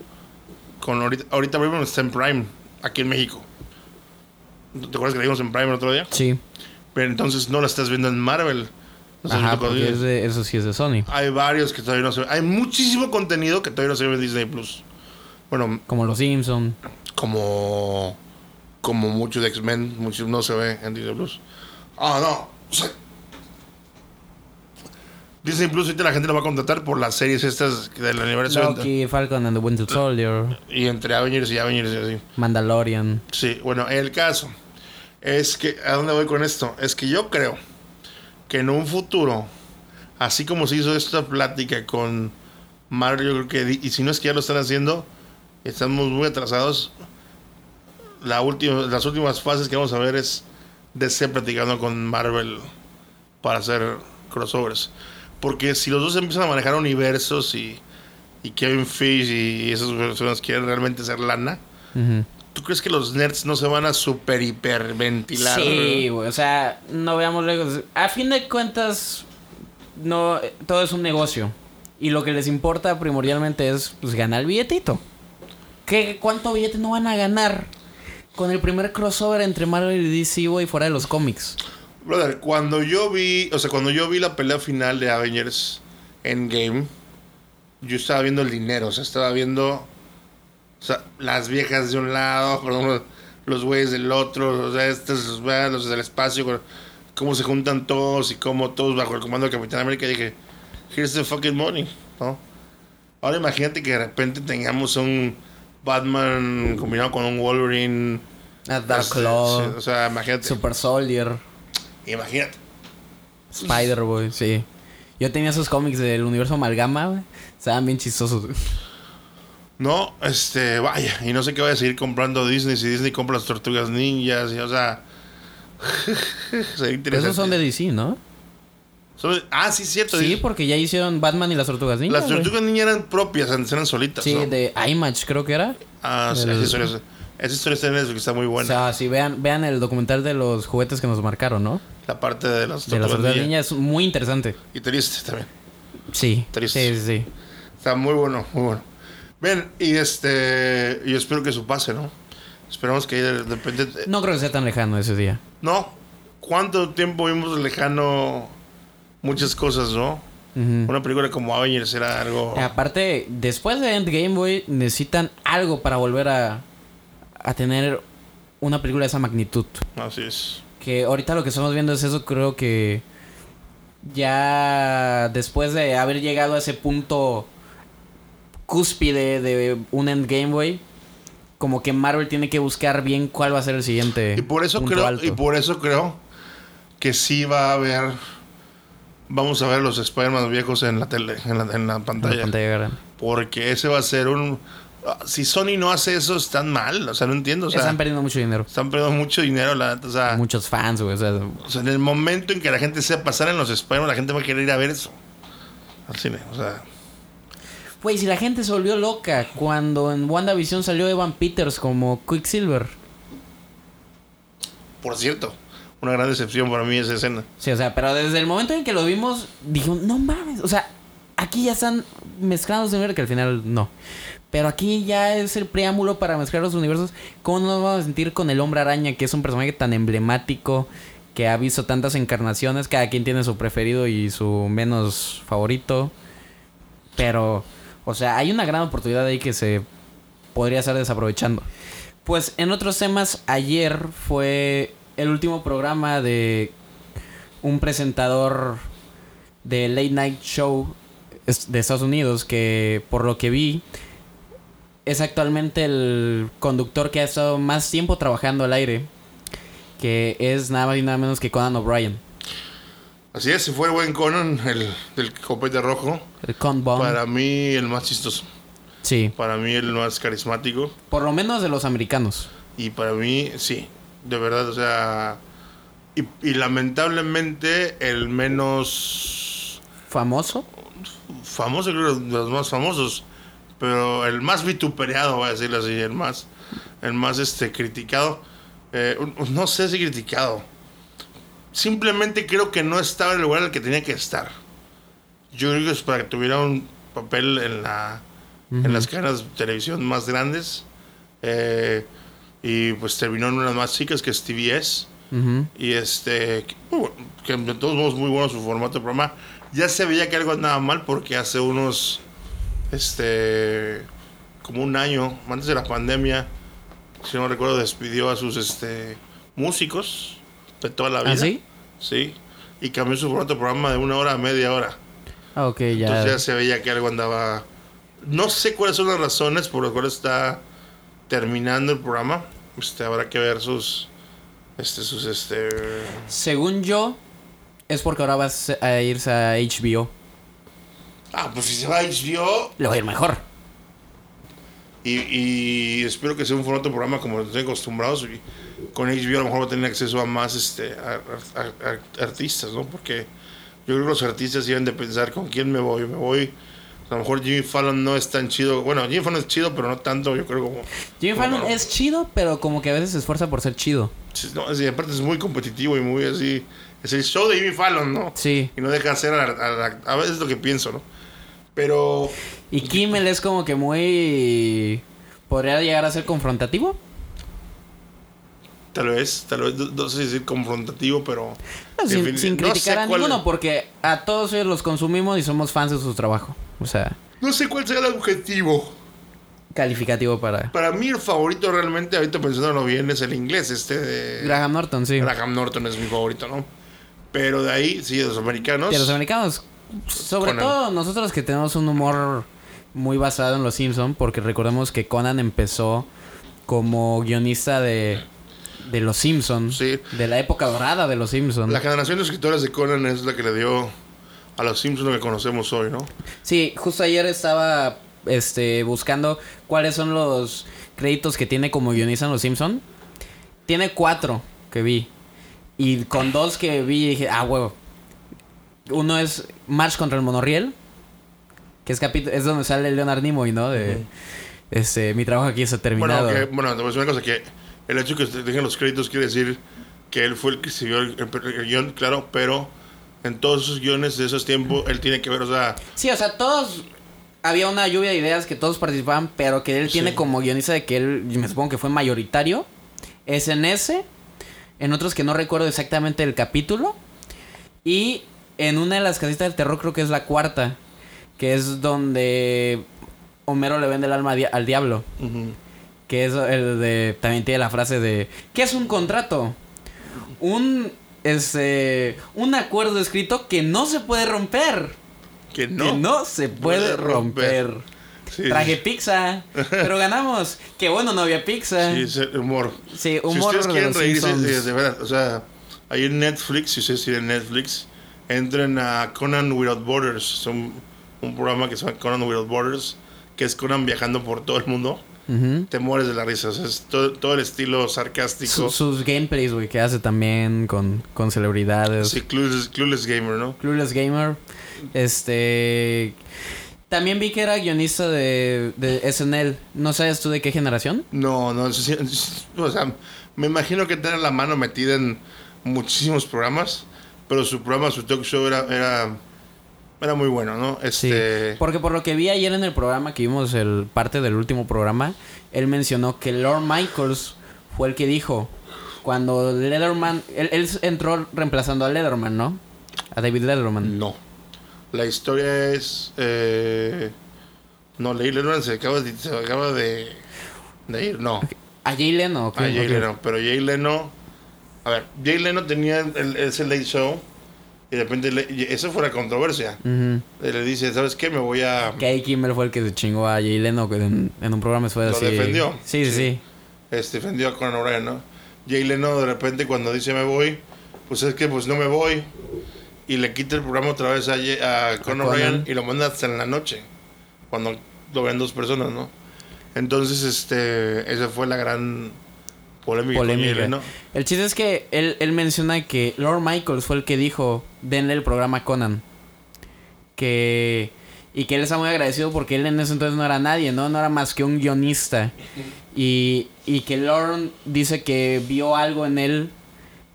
con ahorita, ahorita Brave está en Prime, aquí en México. ¿Te acuerdas que la vimos en Prime el otro día? Sí. Pero entonces no la estás viendo en Marvel. Ajá, porque es de- eso sí es de Sony. Hay varios que todavía no se ven. Hay muchísimo contenido que todavía no se ve en Disney Plus. Bueno, Como los Simpson. como como muchos de X-Men, muchos no se ve en Disney Plus. Ah, no. O sea, Disney Plus ahorita la gente lo va a contratar por las series estas del aniversario. Loki, Falcon and the Winter Soldier, Y entre Avengers y Avengers y así. Mandalorian. Sí, bueno, el caso es que, ¿a dónde voy con esto? Es que yo creo que en un futuro, así como se hizo esta plática con Mario, creo que, y si no es que ya lo están haciendo, estamos muy atrasados. La última, las últimas fases que vamos a ver es DC platicando con Marvel para hacer crossovers. Porque si los dos empiezan a manejar universos y, y Kevin Fish y esas personas quieren realmente hacer lana, Ujú. ¿Tú crees que los nerds no se van a super hiperventilar? Sí, güey. O sea, no veamos lejos. A fin de cuentas, no, todo es un negocio. Y lo que les importa primordialmente es pues, ganar el billetito. ¿Qué, ¿Cuánto billete no van a ganar con el primer crossover entre Marvel y DC, güey, fuera de los cómics? Brother, cuando yo vi, o sea, cuando yo vi la pelea final de Avengers Endgame, yo estaba viendo el dinero, o sea, estaba viendo, o sea, las viejas de un lado, perdón, los güeyes del otro, o sea, estos, los del espacio, con- cómo se juntan todos y cómo todos bajo el comando de Capitán América, dije, here's the fucking money, ¿no? Ahora imagínate que de repente tengamos un Batman combinado con un Wolverine. A Dark Este, Claw, o sea, imagínate. Super Soldier, Imagínate. Spider-Boy, sí. Yo tenía esos cómics del universo amalgama, güey. Estaban bien chistosos. No, este, vaya, y no sé qué voy a seguir comprando Disney si Disney compra las tortugas ninjas, y, o sea. esos son de DC, ¿no? Son ah, sí, cierto. Sí, sí. porque ya hicieron Batman y las Tortugas Ninja. Las tortugas ninjas eran propias, eran solitas. Sí, ¿no? de IMAX creo que era. Ah, sí, esa historia, esa historia está en Netflix, está muy O buena. sea, si vean, vean el documental de los juguetes que nos marcaron, ¿no? la parte de las De las tortugas Tortugas ninja. Ninja es muy interesante. Y triste también. Sí. Triste. Sí, sí, sí. Está muy bueno, muy bueno. Ven, y este. Yo espero que eso pase, ¿no? Esperamos que de repente. No creo que sea tan lejano ese día. No. ¿Cuánto tiempo vimos lejano muchas cosas, no? Una película como Avengers era algo. Aparte, después de Endgame, güey, necesitan algo para volver a, a tener una película de esa magnitud. Así es. Que ahorita lo que estamos viendo es eso, creo que ya después de haber llegado a ese punto cúspide de un endgame, güey, como que Marvel tiene que buscar bien cuál va a ser el siguiente. Y por eso creo, alto. y por eso creo que sí va a haber. Vamos a ver los Spider-Man viejos en la tele, en la, en la En la pantalla. pantalla. Porque ese va a ser un. Si Sony no hace eso, están mal. O sea, no entiendo. O sea, Están perdiendo mucho dinero. están perdiendo mucho dinero. La, neta, o, sea, Muchos fans, güey. O sea, o sea, en el momento en que la gente sepa pasar en los Spider-Man, la gente va a querer ir a ver eso. Al cine. O sea, güey, si la gente se volvió loca cuando en WandaVision salió Evan Peters como Quicksilver. por cierto, una gran decepción para mí esa escena. Sí, o sea, pero desde el momento en que lo vimos, dije, no mames, o sea, aquí ya están mezclados de que al final no. Pero aquí ya es el preámbulo para mezclar los universos. ¿Cómo no nos vamos a sentir con el hombre araña, que es un personaje tan emblemático, que ha visto tantas encarnaciones? Cada quien tiene su preferido y su menos favorito. Pero, o sea, hay una gran oportunidad ahí que se podría estar desaprovechando. Pues en otros temas, ayer fue el último programa de un presentador de Late Night Show de Estados Unidos que por lo que vi es actualmente el conductor que ha estado más tiempo trabajando al aire que es nada más y nada menos que Conan O'Brien Así es, se fue el buen Conan, el del copete rojo. el Con Bond Para mí, el más chistoso. sí Para mí, el más carismático. por lo menos de los americanos Y para mí, sí, de verdad, o sea. Y, y lamentablemente, el menos famoso famoso, creo, de los más famosos. Pero el más vituperado, voy a decirlo así, el más, el más este, criticado. Eh, no sé si criticado. Simplemente creo que no estaba en el lugar en el que tenía que estar. Yo creo que es para que tuviera un papel en la en las cadenas de televisión más grandes. Eh, y pues terminó en unas más chicas que es TBS. Ujú. Y este, que, uh, que de todos modos muy bueno su formato de programa. Ya se veía que algo andaba mal porque hace unos, este, como un año, antes de la pandemia, si no recuerdo, despidió a sus, este, músicos de toda la vida. ¿Ah, sí? Sí. Y cambió su formato de programa de una hora a media hora. Ah, ok, ya. Entonces ya se veía que algo andaba... No sé cuáles son las razones por las cuales está terminando el programa. Este, habrá que ver sus... Este, sus, este... Según yo, es porque ahora vas a irse a HBO. Ah, pues si se va a HBO Le va a ir mejor. y, y espero que sea un formato de programa como estoy acostumbrados. Y con HBO a lo mejor va a tener acceso a más este, a- a- a- artistas, ¿no? Porque yo creo que los artistas deben de pensar con quién me voy. Me voy... A lo mejor Jimmy Fallon no es tan chido. Bueno, Jimmy Fallon es chido, pero no tanto, yo creo como... Jimmy como- Fallon es chido, pero como que a veces se esfuerza por ser chido. Sí, No, sí, aparte es muy competitivo y muy así. Es el show de Jimmy Fallon, ¿no? Sí. Y no deja hacer a, a- veces es lo que pienso, ¿no? Pero Y Kimmel es como que muy... ¿Podría llegar a ser confrontativo? Tal vez, tal vez, no, sé si decir confrontativo, pero. No, sin, no sé criticar a ninguno, porque a todos ellos los consumimos y somos fans de su trabajo. O sea, No sé cuál será el objetivo. calificativo para Para mí, el favorito realmente, ahorita pensándolo bien, es el inglés, este de. Graham Norton, sí. Graham Norton es mi favorito, ¿no? Pero de ahí, sí, de los americanos. De los americanos, sobre Conan. todo nosotros que tenemos un humor muy basado en los Simpson, porque recordemos que Conan empezó como guionista de, de los Simpson, Sí. de la época dorada de los Simpson. La generación de escritores de Conan es la que le dio a los Simpsons lo que conocemos hoy, ¿no? Sí, justo ayer estaba este buscando cuáles son los créditos que tiene como guionista en Los Simpson. Tiene cuatro que vi. Y con dos que vi dije, ah, huevo. Uno es March contra el Monorriel. Que es es donde sale Leonard Nimoy, ¿no? De este, mi trabajo aquí está terminado. Bueno, que, bueno, te voy a decir una cosa, que el hecho de que te dejen los créditos quiere decir que él fue el que escribió el, el- el guion, claro, pero en todos esos guiones de esos tiempos él tiene que ver, o sea, Sí, o sea, todos. Había una lluvia de ideas que todos participaban, pero que él Sí. tiene como guionista de que él, me supongo que fue mayoritario. Es en ese. En otros que no recuerdo exactamente el capítulo. Y en una de las casitas del terror, creo que es la cuarta. Que es donde Homero le vende el alma al diablo. Que es el de. También tiene la frase de. ¿Qué es un contrato? Un. Este. Un acuerdo escrito que no se puede romper. que no. Que no se puede puede romper. romper. Sí, Traje pizza, pero ganamos. Qué bueno, no había pizza. sí, es humor. Sí, si humor ustedes de quieren los reírse, de, de verdad, o sea, ahí en Netflix, si ustedes tienen Netflix, entren a Conan Without Borders, es un, un programa que se llama Conan Without Borders, que es Conan viajando por todo el mundo. Te mueres de la risa, o sea, es todo, todo el estilo sarcástico. Su- sus gameplays, güey, que hace también con, con celebridades. Sí, Clueless, Clueless Gamer, ¿no? Clueless Gamer. Este. También vi que era guionista de, de SNL. ¿No sabes tú de qué generación? No, no, es- es- o sea, me imagino que tiene la mano metida en muchísimos programas, pero su programa, su talk show era, era, era muy bueno, ¿no? Sí. Este, Porque por lo que vi ayer en el programa, que vimos el parte del último programa, él mencionó que Lord Michaels fue el que dijo. Cuando Letterman. Él, él entró reemplazando a Letterman, ¿no? A David Letterman. no. La historia es, eh, no, leí Lennon se acaba de, se acaba de, de ir, no. ¿A Jay Leno? A Jay Leno, pero Jay Leno, a ver, Jay Leno tenía el, ese late show y de repente, le- y eso fue la controversia. Le dice, ¿sabes qué? Me voy a... Que Kimmel fue el que se chingó a Jay Leno que en, en un programa fue Lo así. defendió. Sí, sí, Sí. este, defendió a Conan O'Brien, ¿no? Jay Leno de repente cuando dice me voy, pues es que pues no me voy. Y le quita el programa otra vez a, Jay- a Conan. O'Brien y lo manda hasta en la noche. Cuando lo ven dos personas, ¿no? Entonces, este, esa fue la gran polémica. Polémica. Leno. El chiste es que él, él menciona que Lord Michaels fue el que dijo, denle el programa a Conan. Que... Y que él está muy agradecido porque él en ese entonces no era nadie, ¿no? No era más que un guionista. Y, y que Lord dice que vio algo en él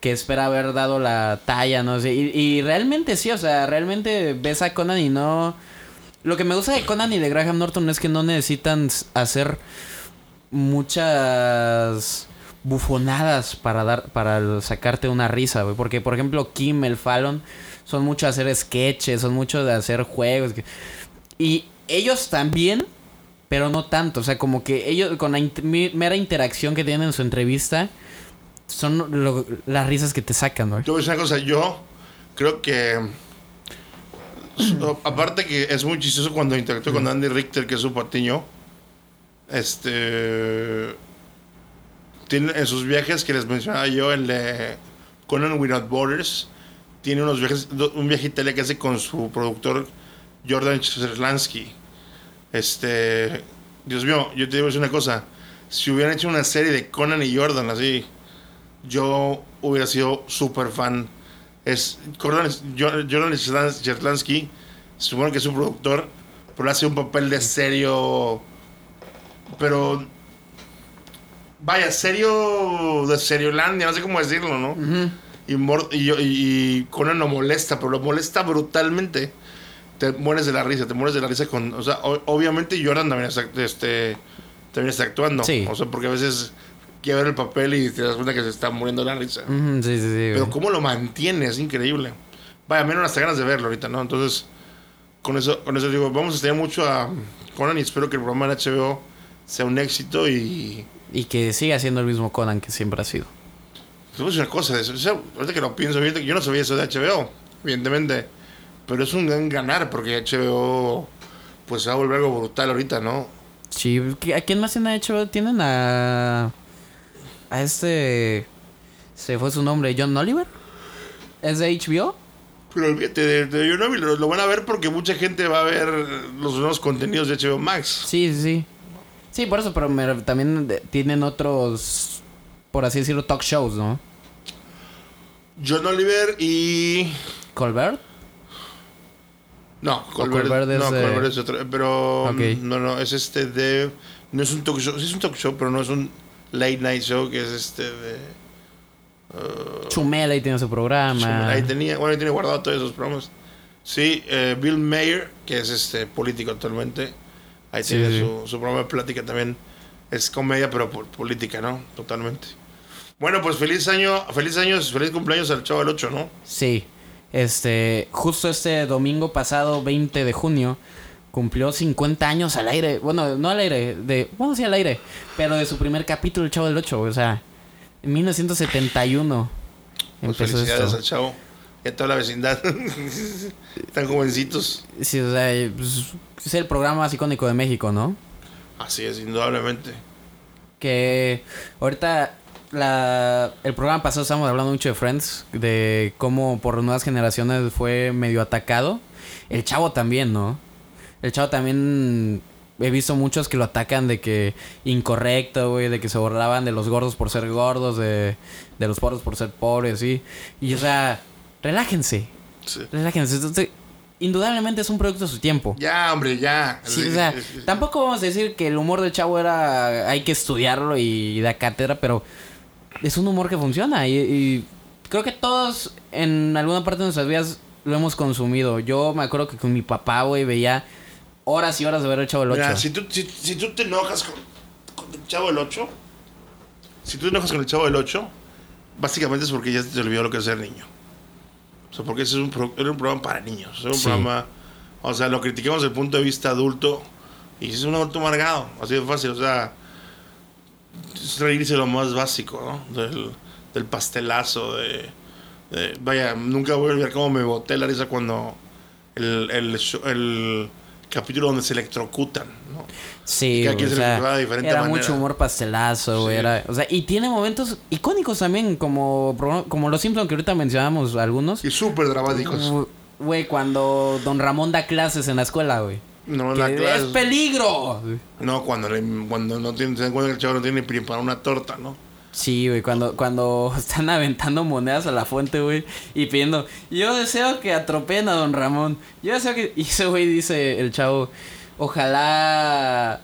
que espera haber dado la talla, no sé. Y, y realmente sí, o sea, realmente ves a Conan y no... Lo que me gusta de Conan y de Graham Norton es que no necesitan hacer muchas bufonadas para dar para sacarte una risa, güey, porque por ejemplo Kim el Fallon son mucho de hacer sketches, son mucho de hacer juegos y ellos también, pero no tanto, o sea, como que ellos con la mera interacción que tienen en su entrevista son lo- las risas que te sacan, güey. Yo voy a decir una cosa, yo creo que. Aparte que es muy chistoso cuando interactúo con Andy Richter, que es su patiño. Este. Tiene en sus viajes que les mencionaba yo, el de Conan Without Borders. Tiene unos viajes, un viaje a que hace con su productor Jordan Sherlansky. Este. Dios mío, yo te digo una cosa. Si hubieran hecho una serie de Conan y Jordan así, yo hubiera sido súper fan. Es Jordan, Jo- Jordan Sherlansky, supongo que es un productor, pero hace un papel de serio. Pero. Vaya, serio. De Seriolandia, no sé cómo decirlo, ¿no? y, y, y- y Conan lo molesta, pero lo molesta brutalmente. Te mueres de la risa, te mueres de la risa con. O sea, o- obviamente Jordan también está, este, también está actuando. Sí. O sea, porque a veces quiere ver el papel y te das cuenta que se está muriendo de la risa. Sí, sí, sí. Pero cómo lo mantiene, es increíble. Vaya, menos hasta ganas de verlo ahorita, ¿no? Entonces, con eso, con eso digo, vamos a tener mucho a Conan y espero que el programa en HBO sea un éxito y... Y que siga siendo el mismo Conan que siempre ha sido. Decir una cosa, de eso, ahorita que lo pienso, yo no sabía eso de HBO, evidentemente, pero es un gran ganar porque HBO pues se va a volver algo brutal ahorita, ¿no? Sí, ¿qué- ¿a quién más en HBO tienen? A. A este. Se fue su nombre, John Oliver. ¿Es de HBO? Pero olvídate de, de Me, lo, lo van a ver porque mucha gente va a ver los nuevos contenidos de HBO Max. Sí, sí, sí. Sí, por eso, pero me- también de- tienen otros. Por así decirlo, talk shows, ¿no? John Oliver y... Colbert. No, Colbert, Colbert es no, de- Colbert es otro. Pero Ok. mm, no, no, es este de. No es un talk show, sí es un talk show, pero no es un late night show que es este de. Chumel ahí tiene su programa. Ahí tenía, bueno, ahí tiene guardado todos esos programas. Sí, eh, Bill Mayer, que es este político actualmente. Ahí Sí, tiene. Su, su programa de plática también. Es comedia, pero por política, ¿no? Totalmente. Bueno, pues feliz año, feliz años, feliz cumpleaños al Chavo del 8, ¿no? Sí. Este. Justo este domingo pasado, 20 de junio. Cumplió 50 años al aire. Bueno, no al aire. De, bueno, sí al aire. Pero de su primer capítulo, El Chavo del 8. O sea, en 1971 Pues empezó felicidades esto. al Chavo. Y a toda la vecindad. Están jovencitos. Sí, o sea, pues, es el programa más icónico de México, ¿no? Así es, indudablemente. Que ahorita la, el programa pasado estábamos hablando mucho de Friends, de cómo por nuevas generaciones fue medio atacado. El chavo también, ¿no? El chavo también he visto muchos que lo atacan de que incorrecto, güey, de que se burlaban de los gordos por ser gordos, de, de los pobres por ser pobres, ¿sí? Y o sea, relájense, Sí. relájense. Entonces, indudablemente es un producto de su tiempo. Ya, hombre, ya. Sí, o sea, tampoco vamos a decir que el humor del chavo era. Hay que estudiarlo y da cátedra, pero es un humor que funciona. Y, y creo que todos en alguna parte de nuestras vidas lo hemos consumido. Yo me acuerdo que con mi papá, güey, veía horas y horas de ver el chavo del 8. Mira, si tú, si, si tú te enojas con, con el Chavo del 8, si tú te enojas con el Chavo del 8, básicamente es porque ya te olvidó lo que es ser niño. O sea, porque ese es un, pro- era un programa para niños. Era un Sí. programa. O sea, lo criticamos desde el punto de vista adulto. Y es un adulto amargado. Así de fácil. O sea, es reírse lo más básico, ¿no? Del, del pastelazo, de, de- Vaya, nunca voy a olvidar cómo me boté la risa cuando el, el capítulo donde se electrocutan, ¿no? Sí, se o le sea, de diferente era manera. mucho humor pastelazo, güey. Sí. era- O sea, y tiene momentos icónicos también, como, como los Simpsons, que ahorita mencionábamos algunos. Y súper dramáticos. Güey, cuando Don Ramón da clases en la escuela, güey. No, la ¡Es clase. peligro! No, cuando, le- cuando no tiene, se dan cuenta que el chavo no tiene ni para una torta, ¿no? Sí, güey, cuando, cuando están aventando monedas a la fuente, güey, y pidiendo, yo deseo que atropellen a don Ramón. Yo deseo que... Y ese güey dice, el chavo, ojalá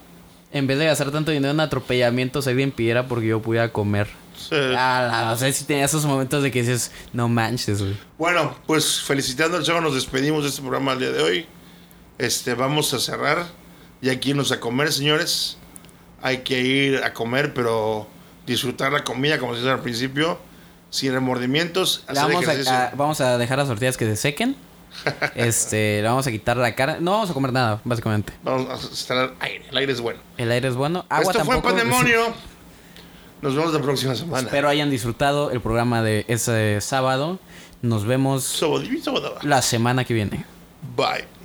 en vez de gastar tanto dinero en atropellamientos, alguien pidiera porque yo pudiera comer. Sí. Ah, la- o sea, sí tenía esos momentos de que dices, no manches, güey. Bueno, pues felicitando al chavo, nos despedimos de este programa el día de hoy. Este, vamos a cerrar. Y aquí nos a comer, señores. Hay que ir a comer, pero disfrutar la comida, como se dice al principio, sin remordimientos. Le vamos, a, vamos a dejar las tortillas que se sequen. este, le vamos a quitar la cara. No vamos a comer nada, básicamente. Vamos a estar al aire. El aire es bueno. El aire es bueno. Agua Esto fue Pandemonio. Nos vemos la próxima semana. Espero hayan disfrutado el programa de ese sábado. Nos vemos la semana que viene. Bye.